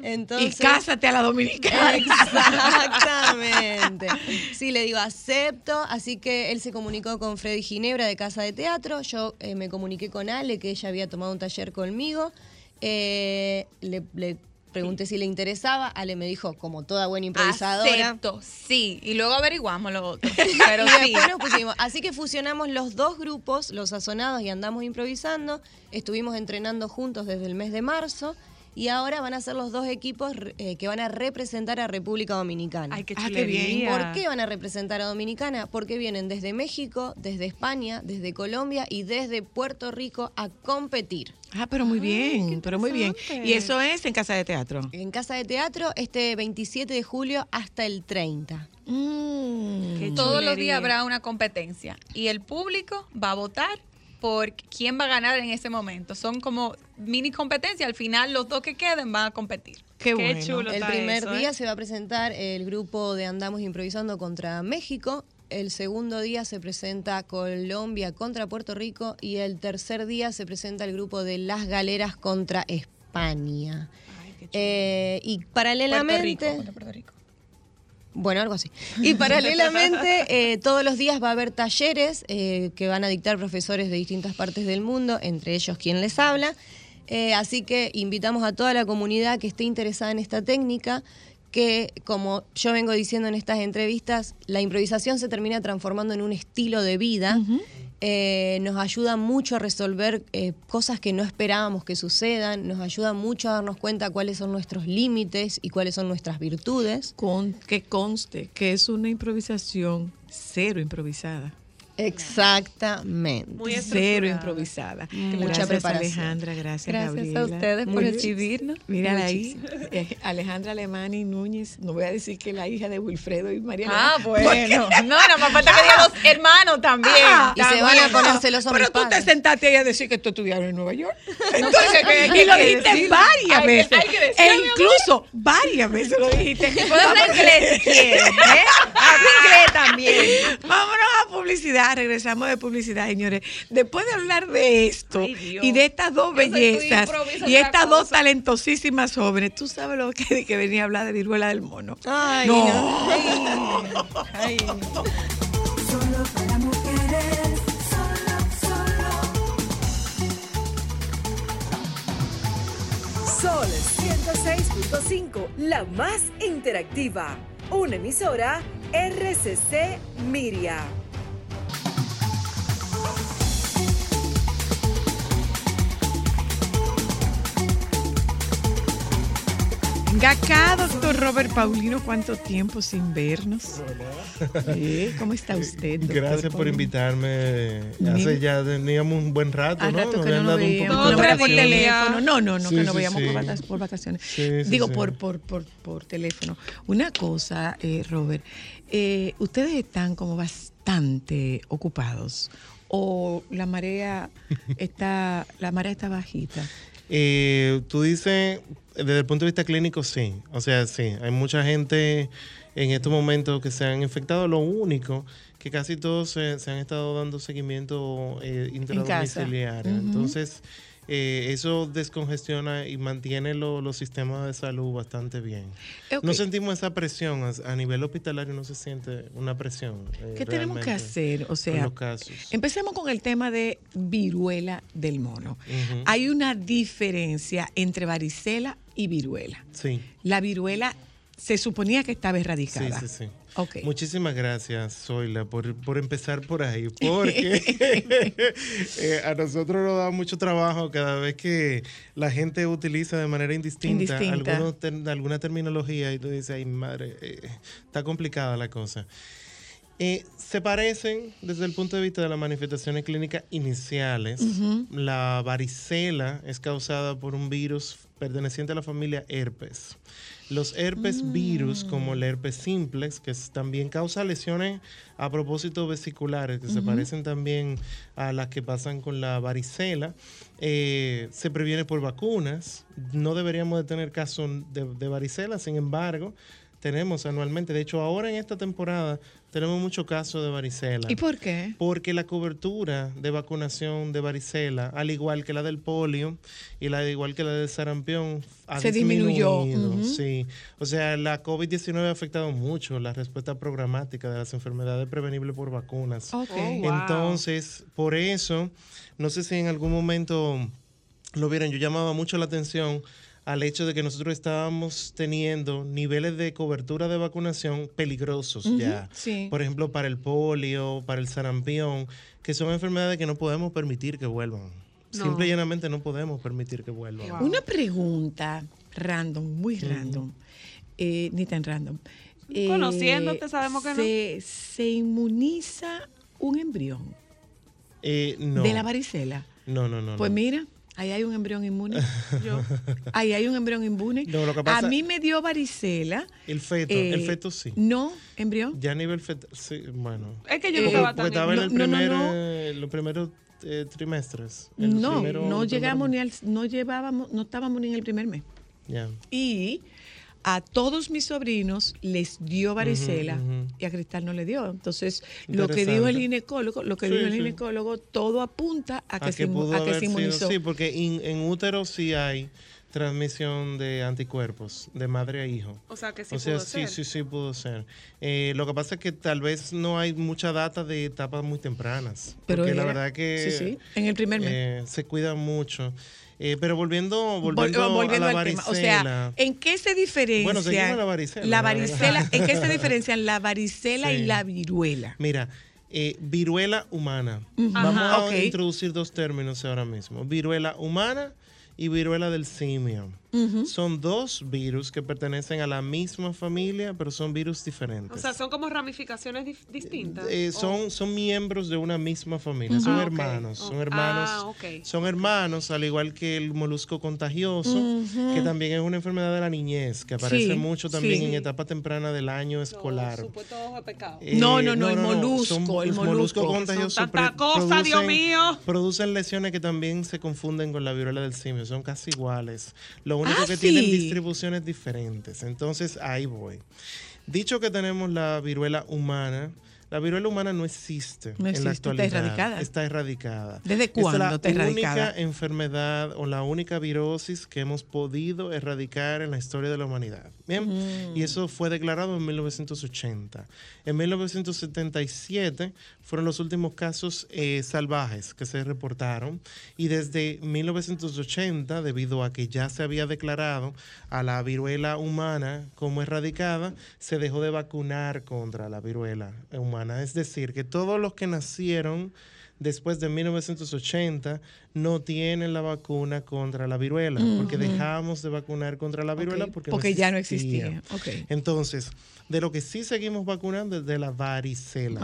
Entonces, y cásate a la dominicana. Exactamente. Sí, le digo, acepto. Así que él se comunicó con Freddy Ginebra de Casa de Teatro. Yo eh, me comuniqué con Ale, que ella había tomado un taller conmigo. Eh, le, le pregunté si le interesaba. Ale me dijo, como toda buena improvisadora. Acepto, sí. Y luego averiguamos lo otro. Pero sí. nos pusimos. Así que fusionamos los dos grupos, los sazonados y andamos improvisando. Estuvimos entrenando juntos desde el mes de marzo. Y ahora van a ser los dos equipos eh, que van a representar a República Dominicana. Ay, qué Ah, qué bien. chulería. ¿Por qué van a representar a Dominicana? Porque vienen desde México, desde España, desde Colombia y desde Puerto Rico a competir. Ah, pero muy bien, pero muy bien. Y eso es en casa de teatro. En Casa de Teatro este 27 de julio hasta el 30. Mm. Todos los días habrá una competencia y el público va a votar por quién va a ganar en ese momento. Son como mini competencias. Al final, los dos que queden van a competir. Qué, Qué bueno. chulo. El está primer eso, ¿eh? día se va a presentar el grupo de Andamos Improvisando contra México. El segundo día se presenta Colombia contra Puerto Rico. Y el tercer día se presenta el grupo de Las Galeras contra España. Eh, y paralelamente. Puerto Rico, contra Puerto Rico. Bueno, algo así. Y paralelamente, eh, todos los días va a haber talleres eh, que van a dictar profesores de distintas partes del mundo, entre ellos quien les habla. Eh, así que invitamos a toda la comunidad que esté interesada en esta técnica que, como yo vengo diciendo en estas entrevistas, la improvisación se termina transformando en un estilo de vida. Eh, nos ayuda mucho a resolver eh, cosas que no esperábamos que sucedan, nos ayuda mucho a darnos cuenta cuáles son nuestros límites y cuáles son nuestras virtudes. Con, que conste que es una improvisación cero improvisada. Exactamente. Muy Cero improvisada. Mucha gracias preparación. Alejandra, gracias, Gracias Gabriela. a ustedes por recibirnos. Mírala ahí, eh, Alejandra Alemani Núñez, no voy a decir que la hija de Wilfredo y María Ah, bueno. No, nada más falta que digan los hermanos también. Ah, Y se van a poner celosos Pero mis tú te sentaste ahí a decir que tú estudiaron en Nueva York. Entonces, ¿qué- qué y lo dijiste varias Hay veces. hay que decirlo, e incluso varias veces lo dijiste. Puedo hablar inglés si quieren, ¿eh? Inglés también. Vámonos a publicidad, regresamos de publicidad, señores. Después de hablar de esto Ay, y de estas dos Yo bellezas y estas dos talentosísimas jóvenes, tú sabes lo que, que venía a hablar de viruela del mono. Ay, No. no. Ay, ay. Solo para mujeres, solo, solo. Sol 106.5, la más interactiva. Una emisora RCC Miria. Venga acá, doctor Robert Paulino, ¿cuánto tiempo sin vernos? Sí, ¿Cómo está usted? doctor Gracias por Paulino? invitarme. Hace ya teníamos un buen rato, ¿no? rato que no dado un no de por teléfono. No, no, no, Sí, que sí, nos veíamos sí. por, vaca- por vacaciones. Sí, sí, Digo, sí. Por, por, por, por teléfono. Una cosa, eh, Robert, eh, ustedes están como bastante ocupados o la marea está, la marea está bajita. Eh, tú dices, desde el punto de vista clínico, sí. O sea, sí. Hay mucha gente en estos momentos que se han infectado. Lo único que casi todos se, se han estado dando seguimiento eh, intradomiciliario. Entonces, eh, eso descongestiona y mantiene lo- los sistemas de salud bastante bien. No sentimos esa presión. A nivel hospitalario no se siente una presión. eh, ¿Qué tenemos que hacer? O sea, los casos. empecemos con el tema de viruela del mono. Hay una diferencia entre varicela y viruela. Sí. La viruela se suponía que estaba Sí, erradicada. sí, sí. Muchísimas gracias, Zoila, por, por empezar por ahí, porque eh, a nosotros nos da mucho trabajo cada vez que la gente utiliza de manera indistinta, Indistinta. algunos ter- alguna terminología y tú dices, ay madre, eh, está complicada la cosa. Eh, se parecen desde el punto de vista de las manifestaciones clínicas iniciales. La varicela es causada por un virus perteneciente a la familia herpes. Los herpes virus, como el herpes simplex, que es- también causa lesiones a propósito vesiculares, que se parecen también a las que pasan con la varicela, eh, se previene por vacunas. No deberíamos de tener casos de, de varicela, sin embargo, tenemos anualmente, de hecho ahora en esta temporada tenemos muchos casos de varicela. ¿Y por qué? Porque la cobertura de vacunación de varicela, al igual que la del polio y la igual que la del sarampión, ha Se disminuyó. Sí. O sea, la COVID-19 ha afectado mucho la respuesta programática de las enfermedades prevenibles por vacunas. Oh, wow. Entonces, por eso, no sé si en algún momento lo vieron, yo llamaba mucho la atención al hecho de que nosotros estábamos teniendo niveles de cobertura de vacunación peligrosos ya. sí. Por ejemplo, para el polio, para el sarampión, que son enfermedades que no podemos permitir que vuelvan. No. Simple y llanamente no podemos permitir que vuelvan. Wow. Una pregunta random, muy random, eh, ni tan random. Eh, Conociéndote, sabemos que no. se, Se inmuniza un embrión Eh, no. de la varicela. No, no, no. Pues no. mira, ahí hay un embrión inmune. Yo, ahí hay un embrión inmune. No, lo que a mí me dio varicela. El feto, eh, el feto sí. No, embrión. Ya a nivel feto, sí, bueno. Es que yo Eh, no estaba tan estaba en el No, no, no, primer, no. eh, los primeros eh, trimestres. el No, primero- no llegamos ni al, no llevábamos, no estábamos ni en el primer mes. Ya. Y a todos mis sobrinos les dio varicela ujú. y a Cristal no le dio. Entonces, lo que dijo el ginecólogo, lo que Sí, dijo el sí. ginecólogo, todo apunta a que, a se, que inmu- pudo a que haber se sido, inmunizó. sí, porque in- en útero sí hay transmisión de anticuerpos de madre a hijo. O sea, que sí O sea, pudo sí, ser. sí, sí pudo ser. Eh, lo que pasa es que tal vez no hay mucha data de etapas muy tempranas. Pero porque la era- verdad que sí, sí, en el primer mes. eh, se cuidan mucho. Eh, pero volviendo, Vol- volviendo, a la al tema. O sea, ¿en qué se diferencia? Bueno, la varicela, La la varicela. ¿en qué se diferencian la varicela y la viruela? Mira, eh, viruela humana. Vamos Ajá. a introducir dos términos ahora mismo. Viruela humana y viruela del simio. Son dos virus que pertenecen a la misma familia, pero son virus diferentes. O sea, son como ramificaciones distintas. Eh, son, son miembros de una misma familia, son Ah, hermanos, son Oh. hermanos, Ah, ok. son hermanos, al igual que el molusco contagioso, que también es una enfermedad de la niñez, que aparece Sí, mucho también sí. en etapa temprana del año escolar. Supuesto ojo de pecado. Eh, No, no, no, el son molusco, el molusco. contagiosos Son tanta cosa, Dios mío. Producen lesiones que también se confunden con la viruela del simio, son casi iguales. Lo único Ah, que tienen sí. distribuciones diferentes. Entonces, ahí voy. Dicho que tenemos la viruela humana, la viruela humana no existe No en existe, la está actualidad. erradicada. Está erradicada. ¿Desde Esta es cuándo la está erradicada? única enfermedad o la única virosis que hemos podido erradicar en la historia de la humanidad. Bien, Mm. y eso fue declarado en 1980. En 1977 fueron los últimos casos eh, salvajes que se reportaron y desde 1980, debido a que ya se había declarado a la viruela humana como erradicada, se dejó de vacunar contra la viruela humana. Es decir, que todos los que nacieron después de 1980 no tienen la vacuna contra la viruela, porque dejamos de vacunar contra la viruela porque, porque ya no existía. Entonces, de lo que sí seguimos vacunando es de la varicela.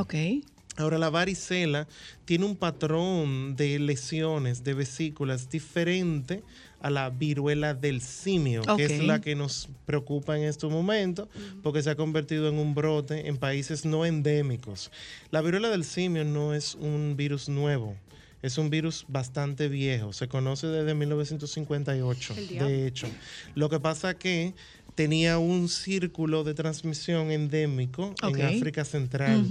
Ahora, la varicela tiene un patrón de lesiones de vesículas diferente a la viruela del simio, que es la que nos preocupa en estos momentos, porque se ha convertido en un brote en países no endémicos. La viruela del simio no es un virus nuevo. Es un virus bastante viejo, se conoce desde 1958, El diablo. de hecho. Lo que pasa que tenía un círculo de transmisión endémico Ok. en África Central.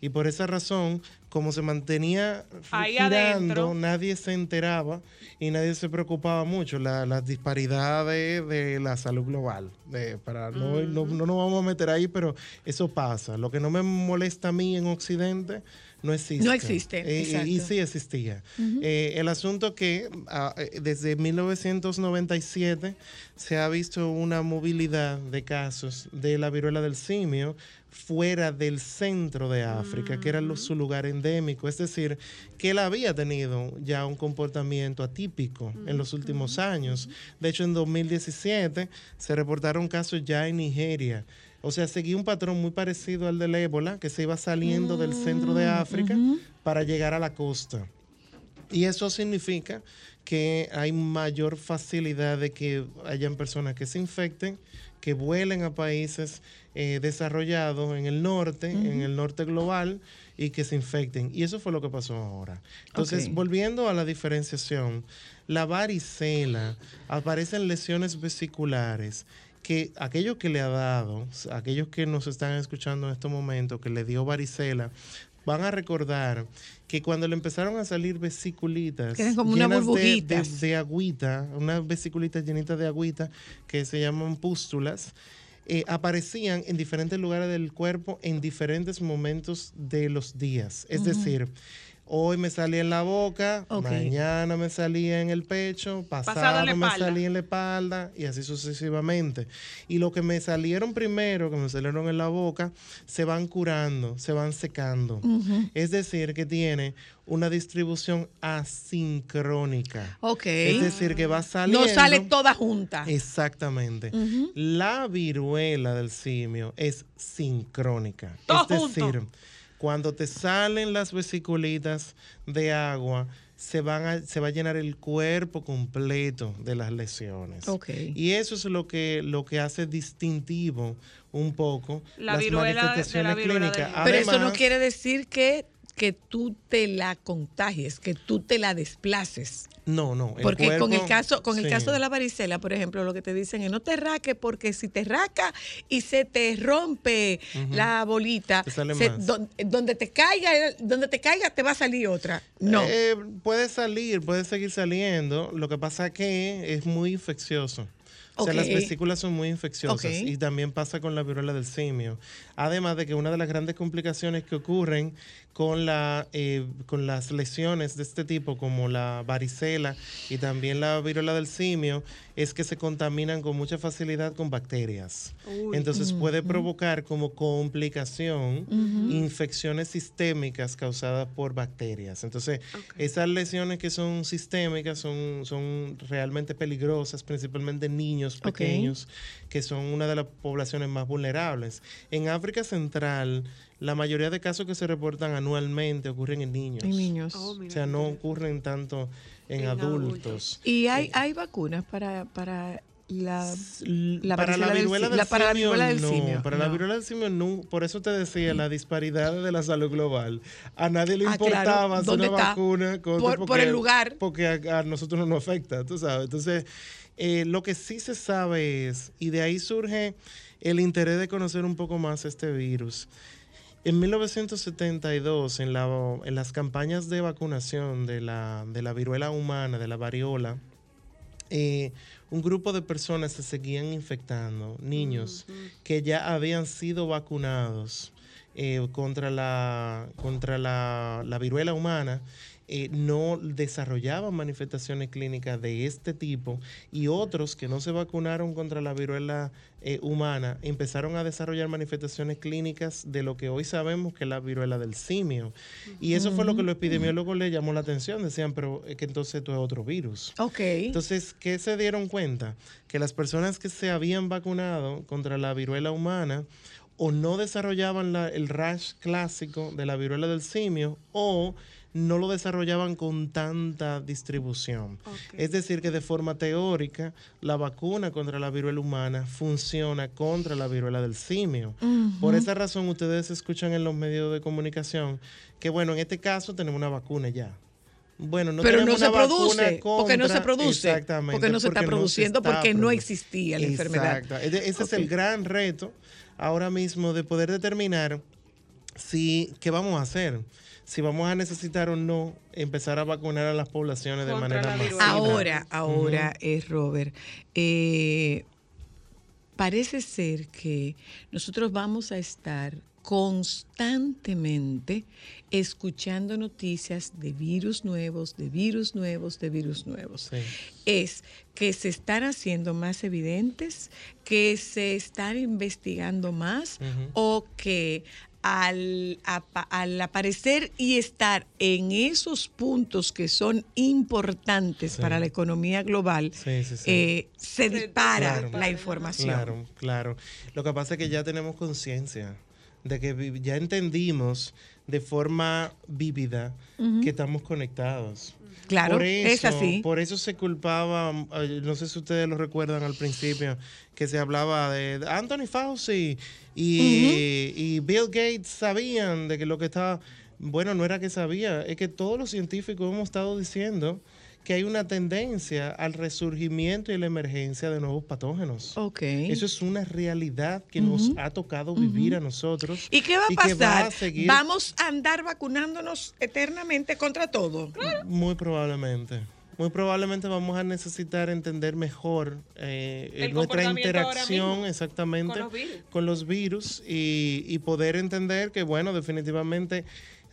Y por esa razón, como se mantenía Ahí girando, adentro. nadie se enteraba y nadie se preocupaba mucho. La- las disparidades de la salud global. de- para no, no, no nos vamos a meter ahí, pero eso pasa. Lo que no me molesta a mí en Occidente no existe. No existe, Eh, y- y, sí existía. Eh, el asunto que ah, eh, desde 1997 se ha visto una movilidad de casos de la viruela del simio fuera del centro de África, que era lo- su lugar endémico. Es decir, que él había tenido ya un comportamiento atípico en los últimos años. De hecho, en 2017 se reportaron casos ya en Nigeria. O sea, seguía un patrón muy parecido al del ébola, que se iba saliendo del centro de África para llegar a la costa. Y eso significa que hay mayor facilidad de que hayan personas que se infecten, que vuelen a países eh, desarrollados en el norte, en el norte global, y que se infecten. Y eso fue lo que pasó ahora. Entonces, volviendo a la diferenciación, la varicela aparecen lesiones vesiculares que aquellos que le ha dado, aquellos que nos están escuchando en estos momentos, que le dio varicela, van a recordar que cuando le empezaron a salir vesiculitas, Que como llenas de- burbujitas. de, de agüita, unas vesiculitas llenitas de agüita que se llaman pústulas, eh, aparecían en diferentes lugares del cuerpo en diferentes momentos de los días. Es decir, hoy me salía en la boca, mañana me salía en el pecho, Pasado me salía en la espalda y así sucesivamente. Y lo que me salieron primero, que me salieron en la boca, se van curando, se van secando. Es decir, que tiene una distribución asincrónica. Ok. Es decir, que va saliendo. No sale toda junta. Exactamente. La viruela del simio es sincrónica. Todo es junto. Cuando te salen las vesiculitas de agua, se, van a- se va a llenar el cuerpo completo de las lesiones. Ok. Y eso es lo que, lo que hace distintivo un poco La las viruela de- de la manifestaciones clínicas. Pero eso no quiere decir que que tú te la contagies, que tú te la desplaces. No, no. el Porque con el caso, con el caso de la varicela, por ejemplo, lo que te dicen es no te raques porque si te raca y se te rompe la bolita, Te se- donde te caiga, donde te caiga te va a salir otra. No. Eh, puede salir, puede seguir saliendo. Lo que pasa que es muy infeccioso. O sea, las vesículas son muy infecciosas y también pasa con la viruela del simio. Además de que una de las grandes complicaciones que ocurren con, la, eh, con las lesiones de este tipo, como la varicela y también la viruela del simio, es que se contaminan con mucha facilidad con bacterias. Uy. Entonces puede provocar como complicación infecciones sistémicas causadas por bacterias. Entonces, esas lesiones que son sistémicas son, son realmente peligrosas, principalmente en niños pequeños, que son una de las poblaciones más vulnerables. En África Central, la mayoría de casos que se reportan anualmente ocurren en niños. En niños. o sea, no ocurren tanto en, adultos. Y hay, hay vacunas para, para la, la para la del viruela del, la- para la simio, viruela del no. simio. Para la viruela del simio, no. Por eso te decía, la disparidad de la salud global. A nadie le Ah, claro. importaba hacer ¿Dónde una está? vacuna. por el lugar. Porque a, a nosotros no nos afecta, tú sabes. Entonces, eh, lo que sí se sabe es, y de ahí surge el interés de conocer un poco más este virus. En 1972, en, la, en las campañas de vacunación de la, de la viruela humana, de la variola, eh, un grupo de personas se seguían infectando, niños que ya habían sido vacunados eh, contra, la, contra la, la viruela humana. Eh, no desarrollaban manifestaciones clínicas de este tipo y otros que no se vacunaron contra la viruela eh, humana empezaron a desarrollar manifestaciones clínicas de lo que hoy sabemos que es la viruela del simio. Y eso fue lo que los epidemiólogos le llamó la atención. Decían, pero es que entonces esto es otro virus. Ok. Entonces, ¿qué se dieron cuenta? Que las personas que se habían vacunado contra la viruela humana o no desarrollaban la- el rash clásico de la viruela del simio o no lo desarrollaban con tanta distribución. Es decir, que de forma teórica, la vacuna contra la viruela humana funciona contra la viruela del simio. Por esa razón, ustedes escuchan en los medios de comunicación que, bueno, en este caso tenemos una vacuna ya. Bueno, no Pero no se produce, porque no se produce, Exactamente. porque no se está se produciendo, está porque no existía la enfermedad. Exacto. Ese ese es el gran reto ahora mismo de poder determinar si qué vamos a hacer. Si vamos a necesitar o no empezar a vacunar a las poblaciones de manera masiva. Ahora, ahora, es Robert. eh, parece ser que nosotros vamos a estar constantemente escuchando noticias de virus nuevos, de virus nuevos, de virus nuevos. Es que se están haciendo más evidentes, que se están investigando más o que al, al aparecer y estar en esos puntos que son importantes Sí. para la economía global, Sí, sí, sí. eh, se dispara Claro. la información. Claro, claro. Lo que pasa es que ya tenemos conciencia de que ya entendimos de forma vívida que estamos conectados. Claro, Por es eso- así. Por eso se culpaba, eh, no sé si ustedes lo recuerdan al principio, que se hablaba de Anthony Fauci y, y Bill Gates sabían de que lo que estaba, bueno, no era que sabía, es que todos los científicos hemos estado diciendo que hay una tendencia al resurgimiento y la emergencia de nuevos patógenos. Ok. Eso es una realidad que nos ha tocado vivir a nosotros. ¿Y qué va a va pasar? a seguir- Vamos a andar vacunándonos eternamente contra todo. Muy probablemente. Muy probablemente vamos a necesitar entender mejor eh, El nuestra interacción exactamente con los virus. con los virus y, y poder entender que, bueno, definitivamente,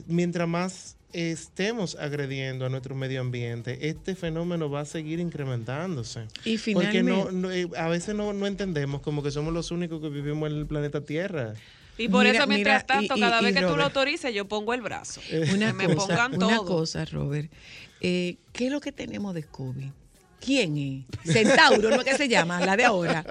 mientras más estemos agrediendo a nuestro medio ambiente, este fenómeno va a seguir incrementándose. Y Porque no, finalmente- no, eh, a veces no, no entendemos como que somos los únicos que vivimos en el planeta Tierra. Y por Mira, eso, mientras mira, tanto, y- cada y vez que tú lo autorices, yo pongo el brazo. Una que me cosa, pongan una todo. cosa, Robert. Eh, ¿Qué es lo que tenemos de COVID? ¿Quién es? Centauro, ¿no es que se llama? La de ahora.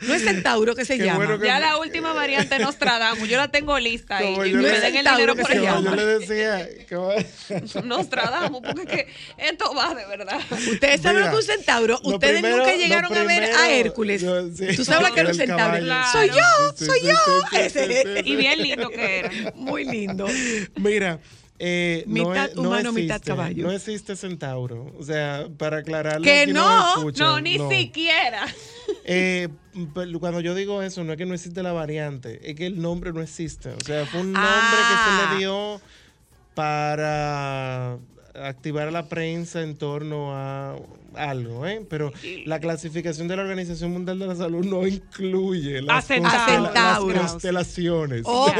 No es Centauro que se Qué llama. bueno que- Ya la última variante Nostradamus, yo la tengo lista Y me le- den el dinero que por. Como yo le decía, como- Nostradamus, porque es que esto va de verdad. Ustedes saben lo que es un centauro. Ustedes primero- nunca llegaron a ver a Hércules. yo- sí. Tú sabes lo que era un El centauro. Soy yo, soy sí, yo. sí, sí, Ese sí, es. sí, sí. Y bien lindo que era. Muy lindo. Mira, Eh, no Mitad no humano, mitad existe, caballo. No existe centauro. O sea, para aclararle. Que no, escucha, No, ni no. siquiera. Eh, pero cuando yo digo eso, no es que no existe la variante, es que el nombre no existe. O sea, fue un nombre que se Ah. le dio para activar a la prensa en torno a algo, ¿eh? Pero la clasificación de la Organización Mundial de la Salud no incluye las, las constelaciones. Ok.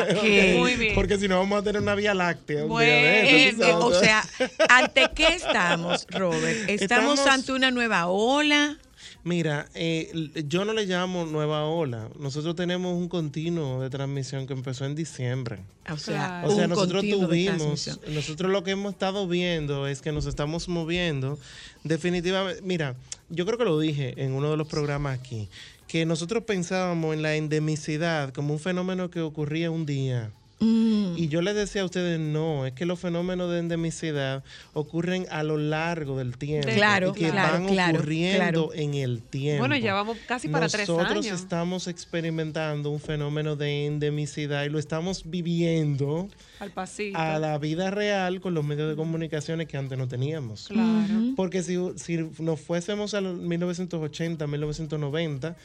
Muy bien. Porque si no vamos a tener una vía láctea. un día Bueno, de Eh, eh, o sea, ¿ante qué estamos, Robert? ¿Estamos, Estamos- ante una nueva ola? Mira, eh, yo no le llamo nueva ola. Nosotros tenemos un continuo de transmisión que empezó en diciembre. O sea, O sea, un nosotros tuvimos, nosotros lo que hemos estado viendo es que nos estamos moviendo definitivamente. Mira, yo creo que lo dije en uno de los programas aquí, que nosotros pensábamos en la endemicidad como un fenómeno que ocurría un día. Mm. Y yo les decía a ustedes, no, es que los fenómenos de endemicidad ocurren a lo largo del tiempo. Claro, y que claro, van claro, ocurriendo claro. en el tiempo. Bueno, ya vamos casi para tres Nosotros años. estamos experimentando un fenómeno de endemicidad y lo estamos viviendo Al pasito. a la vida real con los medios de comunicaciones que antes no teníamos. Claro. Porque si, si nos fuésemos a los 1980, 1990,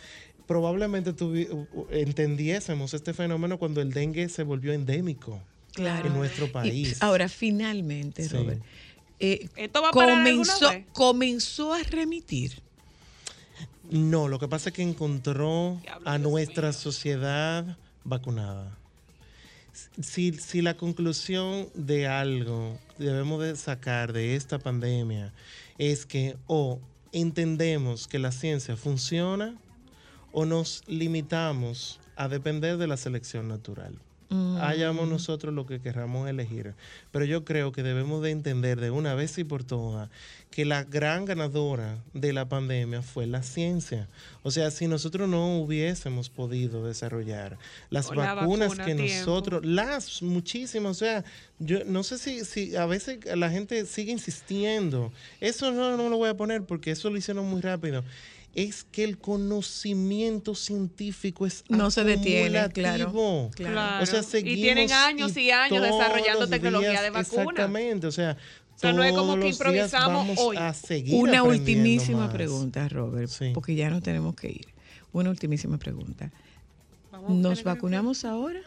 probablemente entendiésemos este fenómeno cuando el dengue se volvió endémico Claro. en nuestro Y país. ahora, finalmente, Sí. Robert, eh, ¿Esto va comenzó, vez? comenzó a remitir. No, lo que pasa es que encontró Diablo, a Dios nuestra sociedad vacunada. Si, si la conclusión de algo debemos de sacar de esta pandemia es que o entendemos que la ciencia funciona o nos limitamos a depender de la selección natural. Hayamos nosotros lo que querramos elegir. Pero yo creo que debemos de entender de una vez y por todas que la gran ganadora de la pandemia fue la ciencia. O sea, si nosotros no hubiésemos podido desarrollar las O la vacunas vacuna que tiempo. nosotros, las muchísimas, o sea, yo no sé si, si a veces la gente sigue insistiendo. Eso no, no lo voy a poner porque eso lo hicieron muy rápido. Es que el conocimiento científico es No se detiene, claro, claro. Claro. O sea, Y tienen años y años desarrollando tecnología días- de vacuna. Exactamente, o sea, O sea, no es como que improvisamos hoy. a seguir Una ultimísima más. pregunta, Robert, Sí. porque ya nos tenemos que ir. Una ultimísima pregunta. ¿Nos vacunamos ahora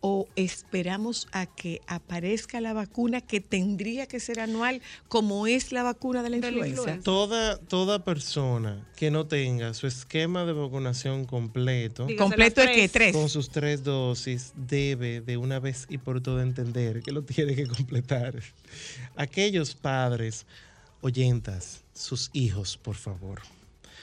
o esperamos a que aparezca la vacuna que tendría que ser anual como es la vacuna de la De la influenza? Toda, toda persona que no tenga su esquema de vacunación completo, Dígase ¿Completo es que tres? con sus tres dosis, debe de una vez y por todo entender que lo tiene que completar. Aquellos padres, oyentas, sus hijos, por favor.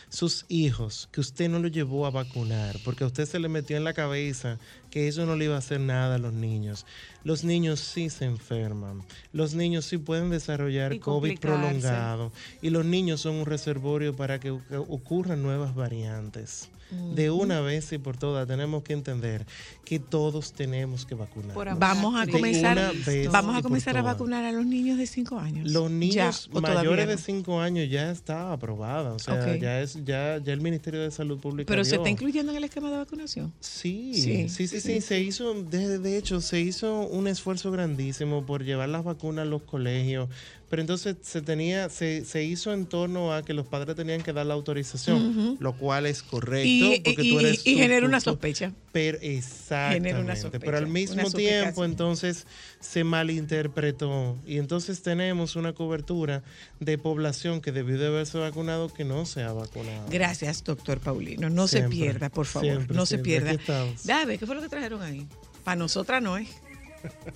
Sus hijos, que usted no lo llevó a vacunar, porque a usted se le metió en la cabeza que eso no le iba a hacer nada a los niños. Los niños sí se enferman, los niños sí pueden desarrollar COVID prolongado, y los niños son un reservorio para que oc- ocurran nuevas variantes. De una vez y por todas tenemos que entender que todos tenemos que vacunar. Vamos a comenzar, vamos a comenzar a vacunar a los niños de 5 años. Los niños Ya, ¿o todavía mayores no? de 5 años ya está aprobada, o sea, ya es ya ya el Ministerio de Salud Pública Pero se está incluyendo en el esquema de vacunación. Sí, Sí, sí, sí, sí, sí. se hizo, de, de hecho, se hizo un esfuerzo grandísimo por llevar las vacunas a los colegios, pero entonces se tenía, se, se hizo en torno a que los padres tenían que dar la autorización, lo cual es correcto, Y, porque y- tú eres y genera una sospecha. Pero una exactamente, sospecha, pero al mismo tiempo entonces se malinterpretó y entonces tenemos una cobertura de población que debió de haberse vacunado que no se ha vacunado. Gracias, doctor Paulino. No se pierda, por favor. siempre, no se pierda. Dame, ¿qué fue lo que trajeron ahí? Para nosotras no es.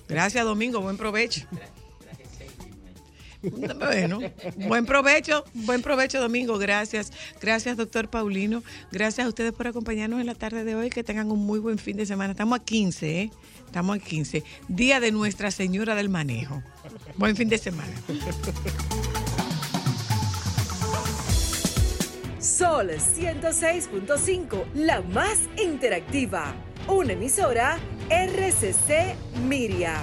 Gracias, Domingo. Buen provecho. Bueno, buen provecho, buen provecho, Domingo. Gracias. Gracias, doctor Paulino. Gracias a ustedes por acompañarnos en la tarde de hoy. Que tengan un muy buen fin de semana. Estamos a 15, ¿eh? Estamos a 15. Día de Nuestra Señora del Manejo. Buen fin de semana. Sol 106.5, la más interactiva. Una emisora RCC Miria.